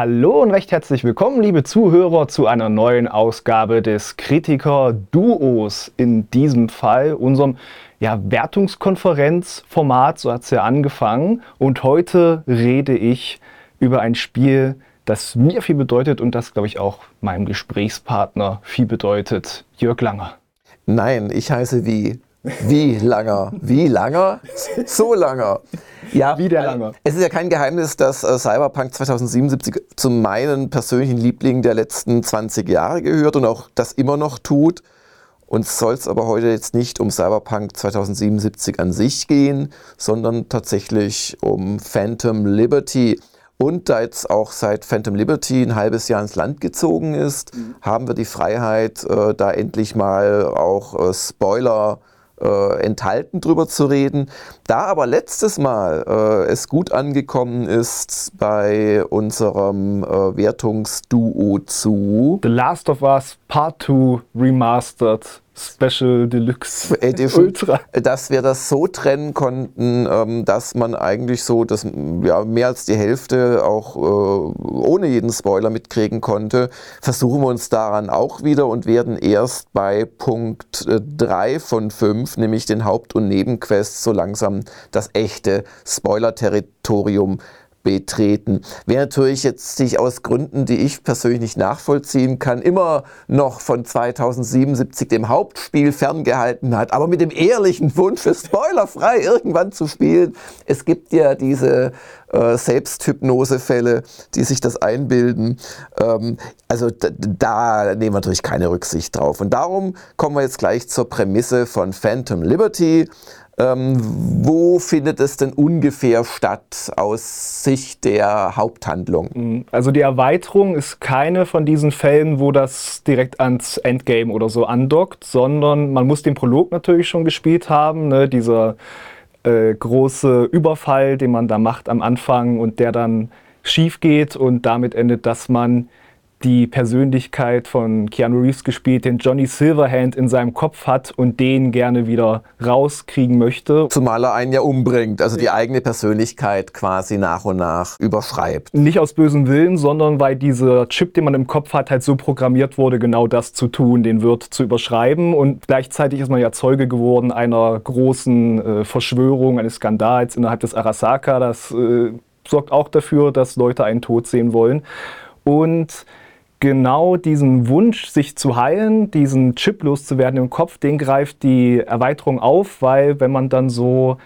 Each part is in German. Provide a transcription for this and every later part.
Hallo und recht herzlich willkommen, liebe Zuhörer, zu einer neuen Ausgabe des Kritiker-Duos. In diesem Fall unserem ja, Wertungskonferenzformat, so hat es ja angefangen. Und heute rede ich über ein Spiel, das mir viel bedeutet und das, glaube ich, auch meinem Gesprächspartner viel bedeutet. Jörg Langer. Nein, ich heiße wie wie langer? Wie langer? So langer. Ja, wie der Langer. Es ist ja kein Geheimnis, dass äh, Cyberpunk 2077 zu meinen persönlichen Lieblingen der letzten 20 Jahre gehört und auch das immer noch tut. Uns soll es aber heute jetzt nicht um Cyberpunk 2077 an sich gehen, sondern tatsächlich um Phantom Liberty. Und da jetzt auch seit Phantom Liberty ein halbes Jahr ins Land gezogen ist, mhm. haben wir die Freiheit, äh, da endlich mal auch äh, Spoiler äh, enthalten, drüber zu reden. Da aber letztes Mal äh, es gut angekommen ist bei unserem äh, Wertungsduo zu The Last of Us Part 2 Remastered Special Deluxe Edition, Ultra. dass wir das so trennen konnten, ähm, dass man eigentlich so das, ja, mehr als die Hälfte auch äh, ohne jeden Spoiler mitkriegen konnte, versuchen wir uns daran auch wieder und werden erst bei Punkt 3 äh, von 5, nämlich den Haupt- und Nebenquests, so langsam das echte Spoiler-Territorium betreten. Wer natürlich jetzt sich aus Gründen, die ich persönlich nicht nachvollziehen kann, immer noch von 2077 dem Hauptspiel ferngehalten hat, aber mit dem ehrlichen Wunsch, spoilerfrei irgendwann zu spielen. Es gibt ja diese äh, Selbsthypnosefälle, die sich das einbilden. Ähm, also da nehmen wir natürlich keine Rücksicht drauf. Und darum kommen wir jetzt gleich zur Prämisse von Phantom Liberty. Ähm, wo findet es denn ungefähr statt aus Sicht der Haupthandlung? Mhm. Also die Erweiterung ist keine von diesen Fällen, wo das direkt ans Endgame oder so andockt, sondern man muss den Prolog natürlich schon gespielt haben, ne? dieser äh, große Überfall, den man da macht am Anfang und der dann schief geht und damit endet, dass man die Persönlichkeit von Keanu Reeves gespielt, den Johnny Silverhand in seinem Kopf hat und den gerne wieder rauskriegen möchte. Zumal er einen ja umbringt, also die eigene Persönlichkeit quasi nach und nach überschreibt. Nicht aus bösem Willen, sondern weil dieser Chip, den man im Kopf hat, halt so programmiert wurde, genau das zu tun, den Wirt zu überschreiben. Und gleichzeitig ist man ja Zeuge geworden einer großen äh, Verschwörung, eines Skandals innerhalb des Arasaka. Das äh, sorgt auch dafür, dass Leute einen Tod sehen wollen. Und genau diesen Wunsch, sich zu heilen, diesen Chip loszuwerden im Kopf, den greift die Erweiterung auf, weil wenn man dann so,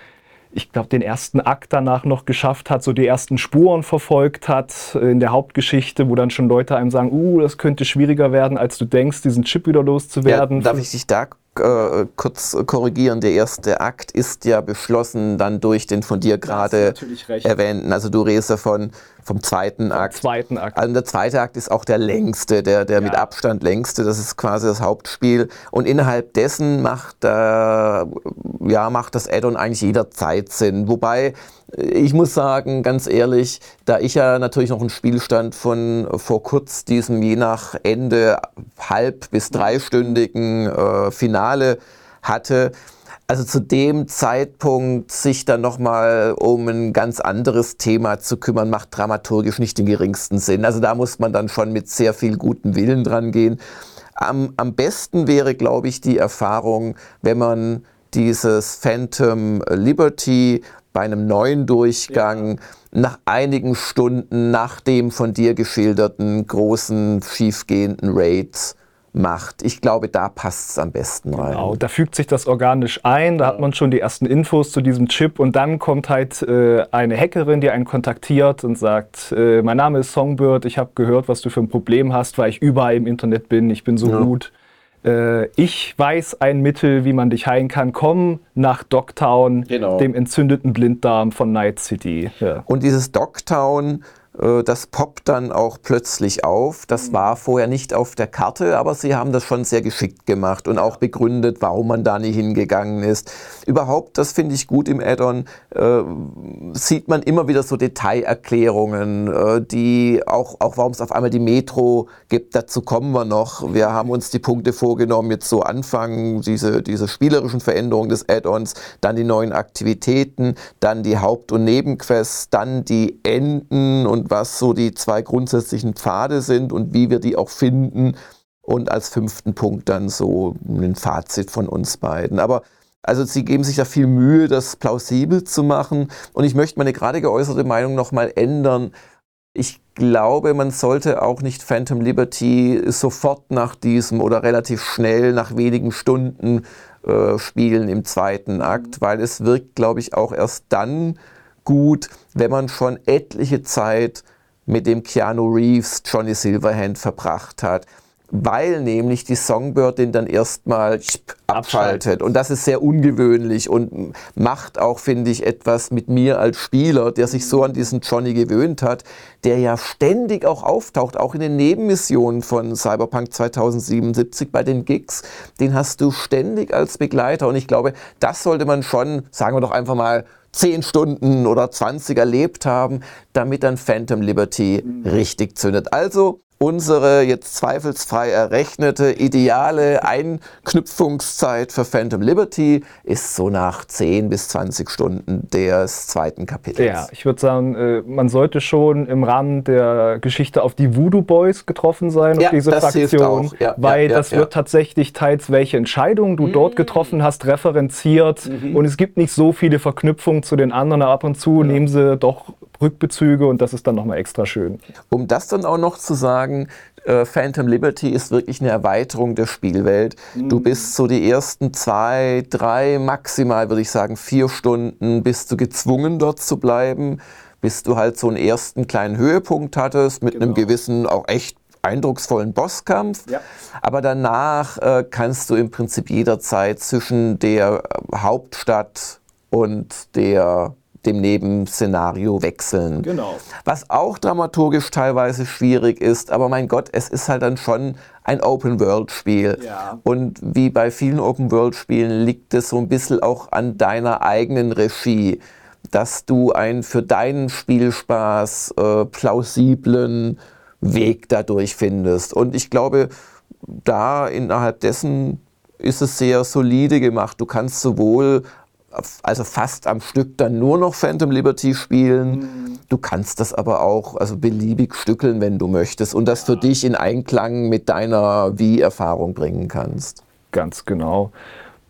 ich glaube, den ersten Akt danach noch geschafft hat, so die ersten Spuren verfolgt hat in der Hauptgeschichte, wo dann schon Leute einem sagen, uh, das könnte schwieriger werden, als du denkst, diesen Chip wieder loszuwerden. Ja, darf ich dich da äh, kurz korrigieren, der erste Akt ist ja beschlossen dann durch den von dir gerade erwähnten. Also du redest davon vom zweiten vom Akt. Zweiten Akt. Also der zweite Akt ist auch der längste, der, der ja. mit Abstand längste. Das ist quasi das Hauptspiel. Und innerhalb dessen macht, äh, ja, macht das Add-on eigentlich jederzeit Sinn. Wobei ich muss sagen, ganz ehrlich, da ich ja natürlich noch einen Spielstand von vor kurz diesem je nach Ende halb- bis dreistündigen äh, Finale hatte, also zu dem Zeitpunkt sich dann nochmal um ein ganz anderes Thema zu kümmern, macht dramaturgisch nicht den geringsten Sinn. Also da muss man dann schon mit sehr viel gutem Willen dran gehen. Am, am besten wäre, glaube ich, die Erfahrung, wenn man dieses Phantom Liberty bei einem neuen Durchgang ja. nach einigen Stunden nach dem von dir geschilderten großen schiefgehenden Raids macht. Ich glaube, da passt es am besten rein. Genau, da fügt sich das organisch ein, da hat man schon die ersten Infos zu diesem Chip und dann kommt halt äh, eine Hackerin, die einen kontaktiert und sagt, äh, mein Name ist Songbird, ich habe gehört, was du für ein Problem hast, weil ich überall im Internet bin, ich bin so ja. gut äh, ich weiß ein Mittel, wie man dich heilen kann. Komm nach Dogtown, genau. dem entzündeten Blinddarm von Night City. Ja. Und dieses Dogtown äh, das poppt dann auch plötzlich auf. Das mhm. war vorher nicht auf der Karte, aber sie haben das schon sehr geschickt gemacht und auch begründet, warum man da nicht hingegangen ist. Überhaupt, das finde ich gut im Add-on, äh, sieht man immer wieder so Detailerklärungen, äh, die auch, auch warum es auf einmal die Metro gibt, dazu kommen wir noch. Wir haben uns die Punkte vorgenommen, jetzt so anfangen, diese, diese spielerischen Veränderungen des Add-ons, dann die neuen Aktivitäten, dann die Haupt- und Nebenquests, dann die Enden und und was so die zwei grundsätzlichen Pfade sind und wie wir die auch finden. Und als fünften Punkt dann so ein Fazit von uns beiden. Aber also sie geben sich da viel Mühe, das plausibel zu machen. Und ich möchte meine gerade geäußerte Meinung nochmal ändern. Ich glaube, man sollte auch nicht Phantom Liberty sofort nach diesem oder relativ schnell nach wenigen Stunden äh, spielen im zweiten Akt, weil es wirkt, glaube ich, auch erst dann gut, wenn man schon etliche Zeit mit dem Keanu Reeves Johnny Silverhand verbracht hat weil nämlich die Songbird den dann erstmal abschaltet. Und das ist sehr ungewöhnlich und macht auch, finde ich, etwas mit mir als Spieler, der sich so an diesen Johnny gewöhnt hat, der ja ständig auch auftaucht, auch in den Nebenmissionen von Cyberpunk 2077 bei den Gigs. Den hast du ständig als Begleiter. Und ich glaube, das sollte man schon, sagen wir doch einfach mal, 10 Stunden oder 20 erlebt haben, damit dann Phantom Liberty mhm. richtig zündet. Also unsere jetzt zweifelsfrei errechnete ideale Einknüpfungszeit für Phantom Liberty ist so nach 10 bis 20 Stunden des zweiten Kapitels. Ja, ich würde sagen, äh, man sollte schon im Rahmen der Geschichte auf die Voodoo Boys getroffen sein, ja, auf diese das Fraktion, ja, weil ja, das wird tatsächlich teils, welche Entscheidungen du mhm. dort getroffen hast, referenziert mhm. und es gibt nicht so viele Verknüpfungen zu den anderen, ab und zu nehmen sie doch Rückbezüge und das ist dann nochmal extra schön. Um das dann auch noch zu sagen, äh, Phantom Liberty ist wirklich eine Erweiterung der Spielwelt. Mhm. Du bist so die ersten zwei, drei, maximal würde ich sagen vier Stunden bist du gezwungen dort zu bleiben, bis du halt so einen ersten kleinen Höhepunkt hattest mit genau. einem gewissen, auch echt eindrucksvollen Bosskampf. Ja. Aber danach äh, kannst du im Prinzip jederzeit zwischen der Hauptstadt und der dem Nebenszenario wechseln. Genau. Was auch dramaturgisch teilweise schwierig ist, aber mein Gott, es ist halt dann schon ein Open-World-Spiel. Ja. Und wie bei vielen Open-World-Spielen liegt es so ein bisschen auch an deiner eigenen Regie, dass du einen für deinen Spielspaß äh, plausiblen Weg dadurch findest. Und ich glaube, da innerhalb dessen ist es sehr solide gemacht. Du kannst sowohl also fast am Stück dann nur noch Phantom Liberty spielen. Mhm. Du kannst das aber auch also beliebig stückeln, wenn du möchtest und das für dich in Einklang mit deiner Wie-Erfahrung bringen kannst. Ganz genau.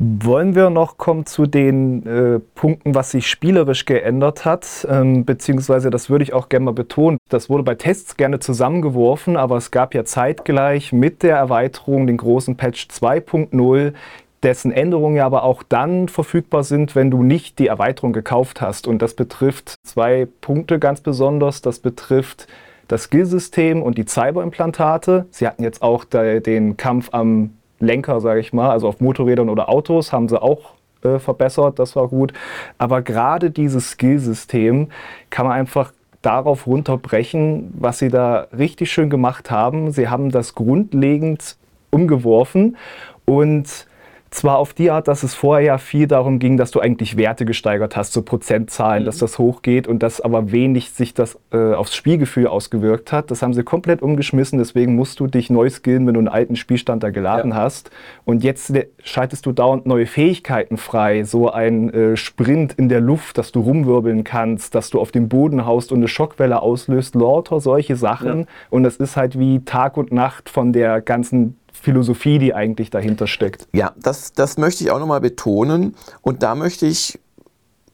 Wollen wir noch kommen zu den äh, Punkten, was sich spielerisch geändert hat, ähm, beziehungsweise das würde ich auch gerne mal betonen. Das wurde bei Tests gerne zusammengeworfen, aber es gab ja zeitgleich mit der Erweiterung, den großen Patch 2.0, dessen Änderungen ja aber auch dann verfügbar sind, wenn du nicht die Erweiterung gekauft hast. Und das betrifft zwei Punkte ganz besonders. Das betrifft das Skillsystem und die Cyberimplantate. Sie hatten jetzt auch den Kampf am Lenker, sage ich mal, also auf Motorrädern oder Autos, haben sie auch äh, verbessert, das war gut. Aber gerade dieses Skillsystem kann man einfach darauf runterbrechen, was sie da richtig schön gemacht haben. Sie haben das grundlegend umgeworfen und zwar auf die Art, dass es vorher ja viel darum ging, dass du eigentlich Werte gesteigert hast, so Prozentzahlen, mhm. dass das hochgeht und dass aber wenig sich das äh, aufs Spielgefühl ausgewirkt hat. Das haben sie komplett umgeschmissen, deswegen musst du dich neu skillen, wenn du einen alten Spielstand da geladen ja. hast. Und jetzt schaltest du dauernd neue Fähigkeiten frei, so ein äh, Sprint in der Luft, dass du rumwirbeln kannst, dass du auf dem Boden haust und eine Schockwelle auslöst, lauter solche Sachen. Ja. Und es ist halt wie Tag und Nacht von der ganzen Philosophie, die eigentlich dahinter steckt. Ja, das, das möchte ich auch nochmal betonen. Und da möchte ich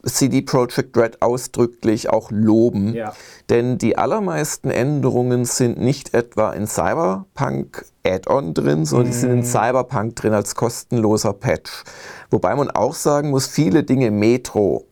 CD Projekt Red ausdrücklich auch loben. Ja. Denn die allermeisten Änderungen sind nicht etwa in Cyberpunk Add-on drin, sondern mm. die sind in mhm. Cyberpunk drin als kostenloser Patch. Wobei man auch sagen muss, viele Dinge Metro,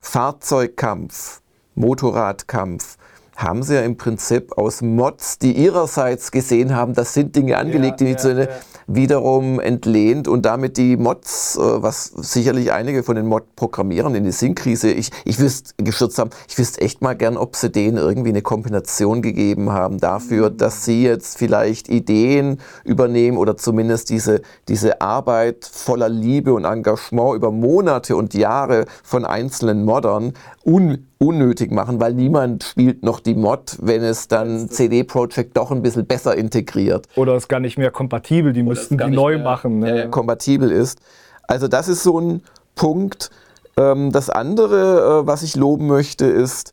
Fahrzeugkampf, Motorradkampf, haben sie ja im Prinzip aus Mods, die ihrerseits gesehen haben, das sind Dinge angelegt, ja, die ja, so eine, ja. wiederum entlehnt und damit die Mods, äh, was sicherlich einige von den Mod-Programmierern in die Sinnkrise, ich, ich wüsste, gestürzt haben, ich wüsste echt mal gern, ob sie denen irgendwie eine Kombination gegeben haben dafür, mhm. dass sie jetzt vielleicht Ideen übernehmen oder zumindest diese, diese Arbeit voller Liebe und Engagement über Monate und Jahre von einzelnen Moddern un unnötig machen, weil niemand spielt noch die Mod, wenn es dann CD Projekt doch ein bisschen besser integriert. Oder ist gar nicht mehr kompatibel, die Oder müssten die neu machen. Ne? Kompatibel ist. Also das ist so ein Punkt. Ähm, das andere, äh, was ich loben möchte, ist,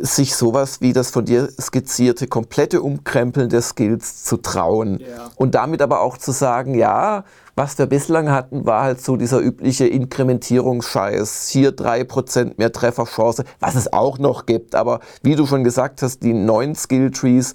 sich sowas wie das von dir skizzierte komplette Umkrempeln der Skills zu trauen. Ja. Und damit aber auch zu sagen, ja, was wir bislang hatten, war halt so dieser übliche Inkrementierungsscheiß. Hier drei Prozent mehr Trefferchance, was es auch noch gibt. Aber wie du schon gesagt hast, die neuen Skilltrees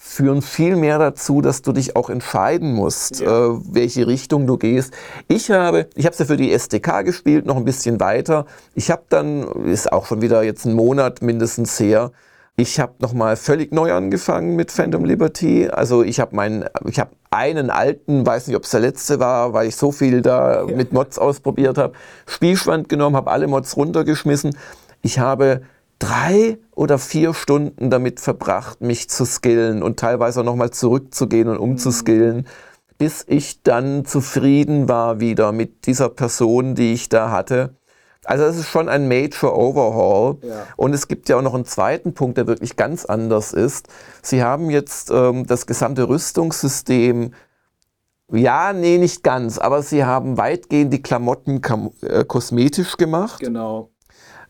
führen viel mehr dazu, dass du dich auch entscheiden musst, ja. äh, welche Richtung du gehst. Ich habe, ich habe es ja für die SDK gespielt, noch ein bisschen weiter. Ich habe dann, ist auch schon wieder jetzt ein Monat mindestens her, ich habe nochmal völlig neu angefangen mit Phantom Liberty. Also ich habe meinen, ich habe einen alten, weiß nicht, ob es der letzte war, weil ich so viel da ja. mit Mods ausprobiert habe, Spielstand genommen, habe alle Mods runtergeschmissen. Ich habe drei oder vier Stunden damit verbracht, mich zu skillen und teilweise auch nochmal zurückzugehen und umzuskillen, bis ich dann zufrieden war wieder mit dieser Person, die ich da hatte. Also es ist schon ein Major Overhaul. Ja. Und es gibt ja auch noch einen zweiten Punkt, der wirklich ganz anders ist. Sie haben jetzt ähm, das gesamte Rüstungssystem ja, nee, nicht ganz, aber sie haben weitgehend die Klamotten äh, kosmetisch gemacht. Genau.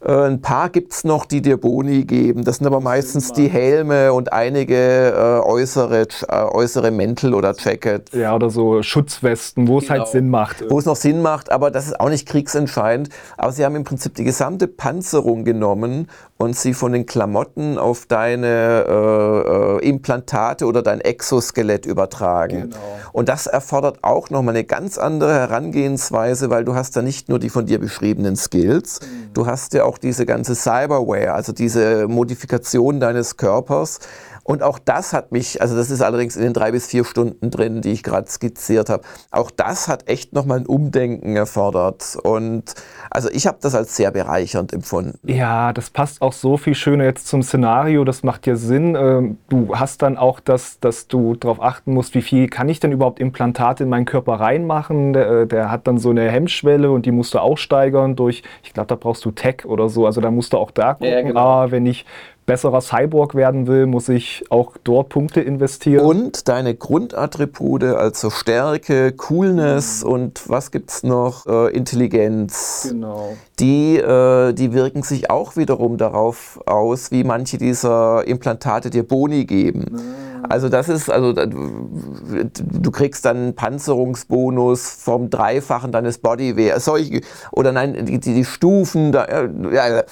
Äh, ein paar gibt es noch, die dir Boni geben. Das sind aber meistens die Helme und einige äh, äußere, äh, äußere Mäntel oder Jackets. Ja, oder so Schutzwesten, wo es halt genau. Sinn macht. Wo es noch Sinn macht, aber das ist auch nicht kriegsentscheidend. Aber sie haben im Prinzip die gesamte Panzerung genommen und sie von den Klamotten auf deine äh, äh, Implantate oder dein Exoskelett übertragen. Genau. Und das erfordert auch nochmal eine ganz andere Herangehensweise, weil du hast da nicht nur die von dir beschriebenen Skills, mhm. du hast ja auch diese ganze Cyberware, also diese Modifikation deines Körpers, und auch das hat mich, also das ist allerdings in den drei bis vier Stunden drin, die ich gerade skizziert habe, auch das hat echt nochmal ein Umdenken erfordert. Und also ich habe das als sehr bereichernd empfunden. Ja, das passt auch so viel schöner jetzt zum Szenario, das macht ja Sinn. Ähm, du hast dann auch das, dass du darauf achten musst, wie viel kann ich denn überhaupt Implantate in meinen Körper reinmachen. Der, äh, der hat dann so eine Hemmschwelle und die musst du auch steigern durch, ich glaube, da brauchst du Tech oder so. Also da musst du auch da gucken, ja, genau. ah, wenn ich besserer Cyborg werden will, muss ich auch dort Punkte investieren. Und deine Grundattribute, also Stärke, Coolness mhm. und was gibt es noch? Äh, Intelligenz. Genau. Die, äh, die wirken sich auch wiederum darauf aus, wie manche dieser Implantate dir Boni geben. Mhm. Also das ist, also du kriegst dann einen Panzerungsbonus vom Dreifachen deines Bodywear, solche, oder nein, die, die, die Stufen, da, ja,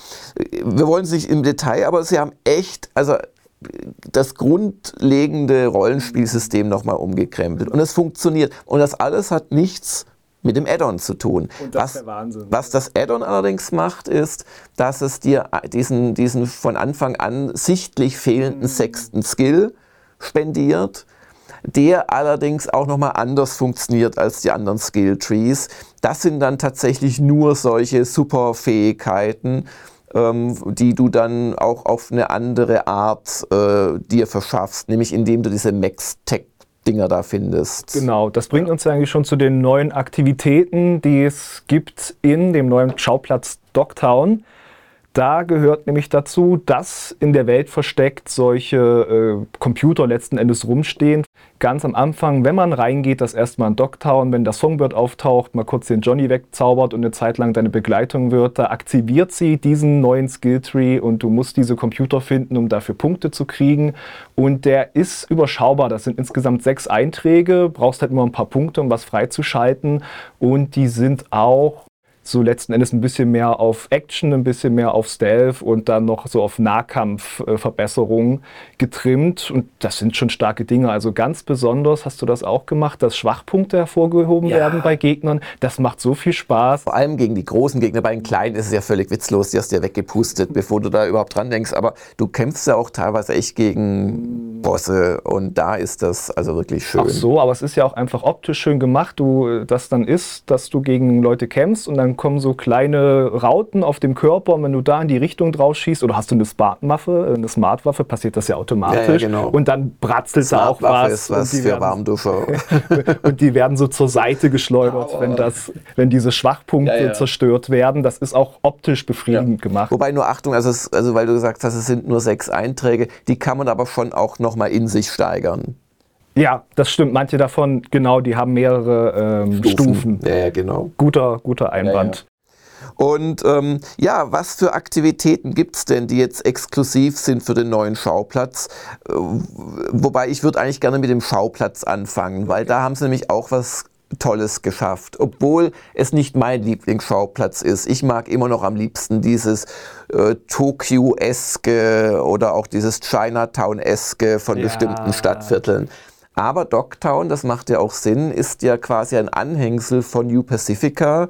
wir wollen es nicht im Detail, aber sie haben echt, also das grundlegende Rollenspielsystem nochmal umgekrempelt. Und es funktioniert. Und das alles hat nichts mit dem Add-on zu tun. Und das was, ist der Wahnsinn. was das Add-on allerdings macht, ist, dass es dir diesen, diesen von Anfang an sichtlich fehlenden mhm. sechsten Skill spendiert, der allerdings auch nochmal anders funktioniert als die anderen Skill Trees. Das sind dann tatsächlich nur solche Superfähigkeiten, ähm, die du dann auch auf eine andere Art äh, dir verschaffst, nämlich indem du diese Max-Tech Dinger da findest. Genau, das bringt uns eigentlich schon zu den neuen Aktivitäten, die es gibt in dem neuen Schauplatz Dogtown. Da gehört nämlich dazu, dass in der Welt versteckt solche äh, Computer letzten Endes rumstehen. Ganz am Anfang, wenn man reingeht, das erstmal in Dogtown, wenn der Songbird auftaucht, mal kurz den Johnny wegzaubert und eine Zeit lang deine Begleitung wird, da aktiviert sie diesen neuen Skilltree und du musst diese Computer finden, um dafür Punkte zu kriegen. Und der ist überschaubar. Das sind insgesamt sechs Einträge, brauchst halt immer ein paar Punkte, um was freizuschalten. Und die sind auch so letzten Endes ein bisschen mehr auf Action, ein bisschen mehr auf Stealth und dann noch so auf Nahkampfverbesserungen getrimmt. Und das sind schon starke Dinge. Also ganz besonders hast du das auch gemacht, dass Schwachpunkte hervorgehoben ja. werden bei Gegnern. Das macht so viel Spaß. Vor allem gegen die großen Gegner. Bei den kleinen ist es ja völlig witzlos. Die hast du ja weggepustet, bevor du da überhaupt dran denkst. Aber du kämpfst ja auch teilweise echt gegen Bosse. Und da ist das also wirklich schön. Ach so, aber es ist ja auch einfach optisch schön gemacht. Du, das dann ist, dass du gegen Leute kämpfst und dann kommen so kleine Rauten auf dem Körper und wenn du da in die Richtung drauf schießt oder hast du eine Smartwaffe, eine Smartwaffe, passiert das ja automatisch ja, ja, genau. und dann bratzelt da auch was. Ist was und für Warmduscher. und die werden so zur Seite geschleudert, oh. wenn, das, wenn diese Schwachpunkte ja, zerstört werden. Das ist auch optisch befriedigend gemacht. Wobei nur Achtung, also, es, also weil du gesagt hast, es sind nur sechs Einträge, die kann man aber schon auch nochmal in sich steigern. Ja, das stimmt. Manche davon, genau, die haben mehrere ähm, Stufen. Stufen. Ja, ja, genau. Guter, guter Einwand. Und ähm, ja, was für Aktivitäten gibt es denn, die jetzt exklusiv sind für den neuen Schauplatz? Äh, wobei ich würde eigentlich gerne mit dem Schauplatz anfangen, weil da haben sie nämlich auch was Tolles geschafft, obwohl es nicht mein Lieblingsschauplatz ist. Ich mag immer noch am liebsten dieses äh, Tokio-eske oder auch dieses Chinatown-eske von ja. bestimmten Stadtvierteln. Aber Dogtown, das macht ja auch Sinn, ist ja quasi ein Anhängsel von New Pacifica.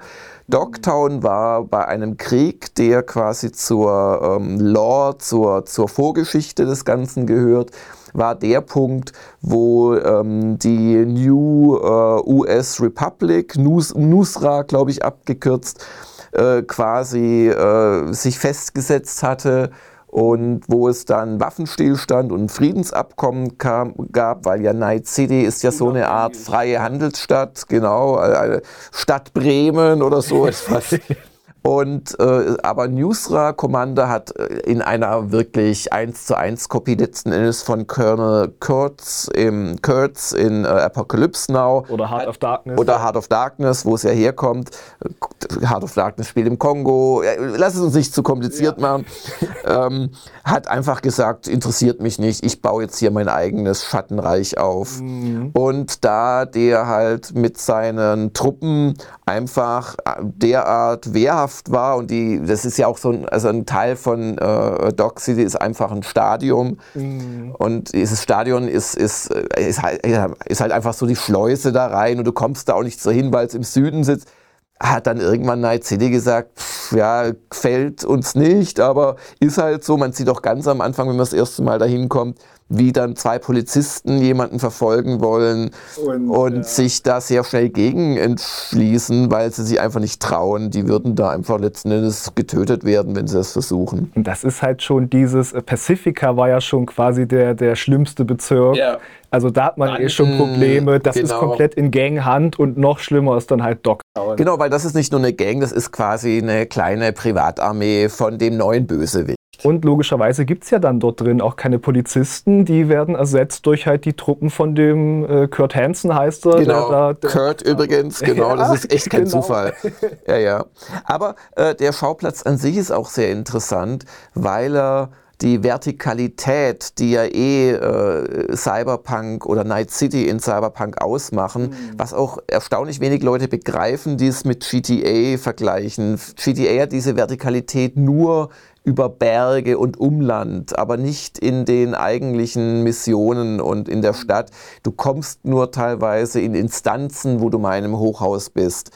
Dogtown war bei einem Krieg, der quasi zur ähm, Lore, zur, zur Vorgeschichte des Ganzen gehört war der Punkt, wo ähm, die New äh, US Republic, Nus, Nusra, glaube ich, abgekürzt, äh, quasi äh, sich festgesetzt hatte und wo es dann Waffenstillstand und Friedensabkommen kam, gab, weil ja Night City ist ja so eine Art freie Handelsstadt, genau, eine Stadt Bremen oder so etwas. Und äh, aber Newsra Commander hat äh, in einer wirklich 1 zu 1 Kopie letzten Endes von Colonel Kurtz im Kurtz in äh, Apocalypse Now. Oder Heart of Darkness. Oder Heart of Darkness, wo es ja herkommt. Heart of Darkness spielt im Kongo. Lass es uns nicht zu kompliziert ja. machen. ähm, hat einfach gesagt, interessiert mich nicht, ich baue jetzt hier mein eigenes Schattenreich auf. Mhm. Und da der halt mit seinen Truppen einfach äh, derart wehrhaft war und die, das ist ja auch so ein, also ein Teil von äh, Dock City ist einfach ein Stadion mhm. und dieses Stadion ist, ist, äh, ist, halt, ist halt einfach so die Schleuse da rein und du kommst da auch nicht so hin, weil es im Süden sitzt hat dann irgendwann Night City gesagt, pff, ja, gefällt uns nicht, aber ist halt so. Man sieht auch ganz am Anfang, wenn man das erste Mal dahin kommt, wie dann zwei Polizisten jemanden verfolgen wollen und, und ja. sich da sehr schnell gegen entschließen, weil sie sich einfach nicht trauen. Die würden da einfach letzten Endes getötet werden, wenn sie das versuchen. Und das ist halt schon dieses, äh, Pacifica war ja schon quasi der, der schlimmste Bezirk. Ja. Also da hat man dann, eh schon Probleme. Das genau. ist komplett in Ganghand und noch schlimmer ist dann halt Dogtown. Genau, weil das ist nicht nur eine Gang, das ist quasi eine kleine Privatarmee von dem neuen Bösewicht. Und logischerweise gibt es ja dann dort drin auch keine Polizisten, die werden ersetzt durch halt die Truppen von dem äh, Kurt Hansen heißt er. Genau, der, der, Kurt übrigens, genau, ja, das ist echt kein genau. Zufall. Ja, ja. Aber äh, der Schauplatz an sich ist auch sehr interessant, weil er die Vertikalität, die ja eh äh, Cyberpunk oder Night City in Cyberpunk ausmachen, mhm. was auch erstaunlich wenig Leute begreifen, die es mit GTA vergleichen. GTA hat diese Vertikalität nur über Berge und Umland, aber nicht in den eigentlichen Missionen und in der Stadt. Du kommst nur teilweise in Instanzen, wo du mal in einem Hochhaus bist.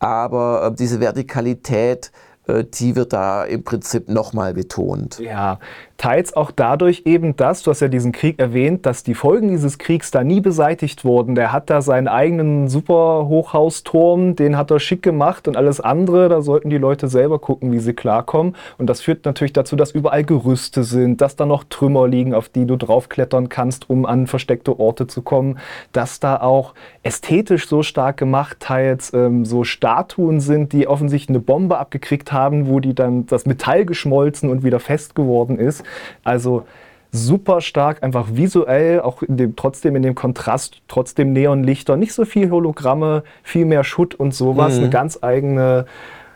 Aber äh, diese Vertikalität, die wird da im Prinzip nochmal betont. Ja, teils auch dadurch eben, dass, du hast ja diesen Krieg erwähnt, dass die Folgen dieses Kriegs da nie beseitigt wurden. Der hat da seinen eigenen super Hochhausturm, den hat er schick gemacht und alles andere, da sollten die Leute selber gucken, wie sie klarkommen. Und das führt natürlich dazu, dass überall Gerüste sind, dass da noch Trümmer liegen, auf die du draufklettern kannst, um an versteckte Orte zu kommen, dass da auch ästhetisch so stark gemacht teils ähm, so Statuen sind, die offensichtlich eine Bombe abgekriegt haben, wo die dann das Metall geschmolzen und wieder fest geworden ist. Also super stark, einfach visuell, auch in dem, trotzdem in dem Kontrast, trotzdem Neonlichter, nicht so viel Hologramme, viel mehr Schutt und sowas, mhm. eine ganz eigene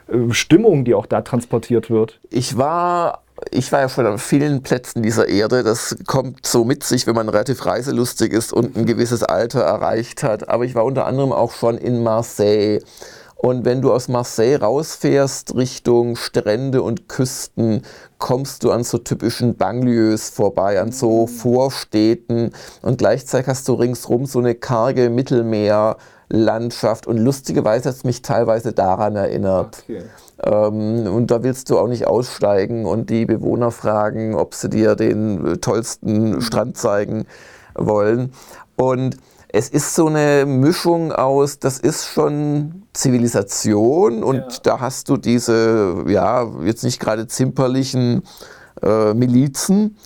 äh, Stimmung, die auch da transportiert wird. Ich war ich war ja schon an vielen Plätzen dieser Erde. Das kommt so mit sich, wenn man relativ reiselustig ist und ein gewisses Alter erreicht hat. Aber ich war unter anderem auch schon in Marseille. Und wenn du aus Marseille rausfährst Richtung Strände und Küsten, kommst du an so typischen Banlieues vorbei, an so mhm. Vorstädten und gleichzeitig hast du ringsrum so eine karge Mittelmeerlandschaft und lustigerweise hat es mich teilweise daran erinnert. Okay. Ähm, und da willst du auch nicht aussteigen und die Bewohner fragen, ob sie dir den tollsten mhm. Strand zeigen wollen. Und es ist so eine Mischung aus, das ist schon Zivilisation und ja. da hast du diese, ja, jetzt nicht gerade zimperlichen äh, Milizen,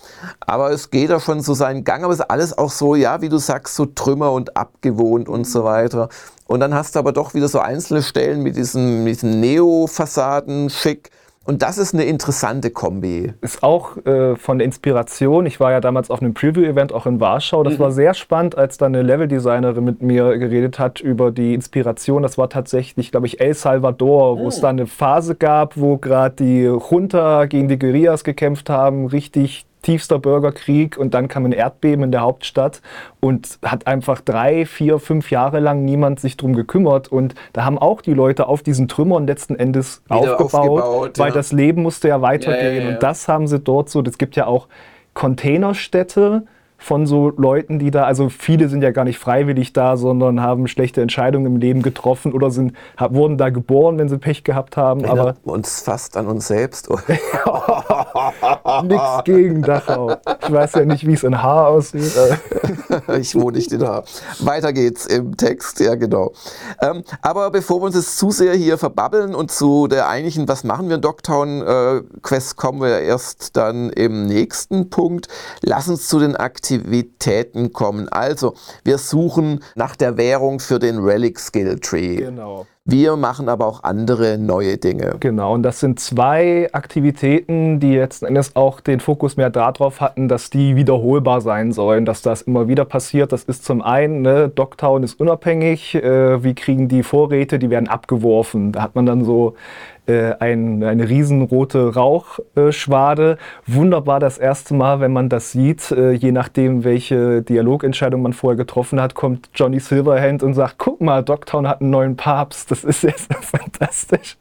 aber es geht da schon so seinen Gang, aber es ist alles auch so, ja, wie du sagst, so Trümmer und abgewohnt und so weiter. Und dann hast du aber doch wieder so einzelne Stellen mit diesen, mit diesen Neo-Fassaden schick Und das ist eine interessante Kombi. Ist auch äh, von der Inspiration. Ich war ja damals auf einem Preview-Event auch in Warschau. Das mhm. war sehr spannend, als da eine Leveldesignerin mit mir geredet hat über die Inspiration. Das war tatsächlich, glaube ich, El Salvador, oh. wo es da eine Phase gab, wo gerade die Junta gegen die Guerillas gekämpft haben, richtig tiefster Bürgerkrieg und dann kam ein Erdbeben in der Hauptstadt und hat einfach drei, vier, fünf Jahre lang niemand sich drum gekümmert und da haben auch die Leute auf diesen Trümmern letzten Endes aufgebaut, aufgebaut, weil ja. das Leben musste ja weitergehen ja, ja, und das haben sie dort so, es gibt ja auch Containerstädte, von so Leuten, die da, also viele sind ja gar nicht freiwillig da, sondern haben schlechte Entscheidungen im Leben getroffen oder sind, wurden da geboren, wenn sie Pech gehabt haben. Erinnert aber uns fast an uns selbst. Nix gegen Dachau. Ich weiß ja nicht, wie es in Haar aussieht. ich wohne nicht in Haar. Weiter geht's im Text, ja genau. Ähm, aber bevor wir uns jetzt zu sehr hier verbabbeln und zu der eigentlichen, was machen wir in Dogtown äh, Quest kommen wir erst dann im nächsten Punkt. Lass uns zu den Aktivitäten Aktivitäten kommen. Also, wir suchen nach der Währung für den Relic Skill Tree. Genau. Wir machen aber auch andere neue Dinge. Genau, und das sind zwei Aktivitäten, die jetzt Endes auch den Fokus mehr darauf hatten, dass die wiederholbar sein sollen, dass das immer wieder passiert. Das ist zum einen, ne, Dogtown ist unabhängig, äh, wie kriegen die Vorräte, die werden abgeworfen. Da hat man dann so äh, ein, eine riesenrote Rauchschwade. Wunderbar das erste Mal, wenn man das sieht, äh, je nachdem, welche Dialogentscheidung man vorher getroffen hat, kommt Johnny Silverhand und sagt, guck mal, Dogtown hat einen neuen Papst, das ist sehr fantastisch.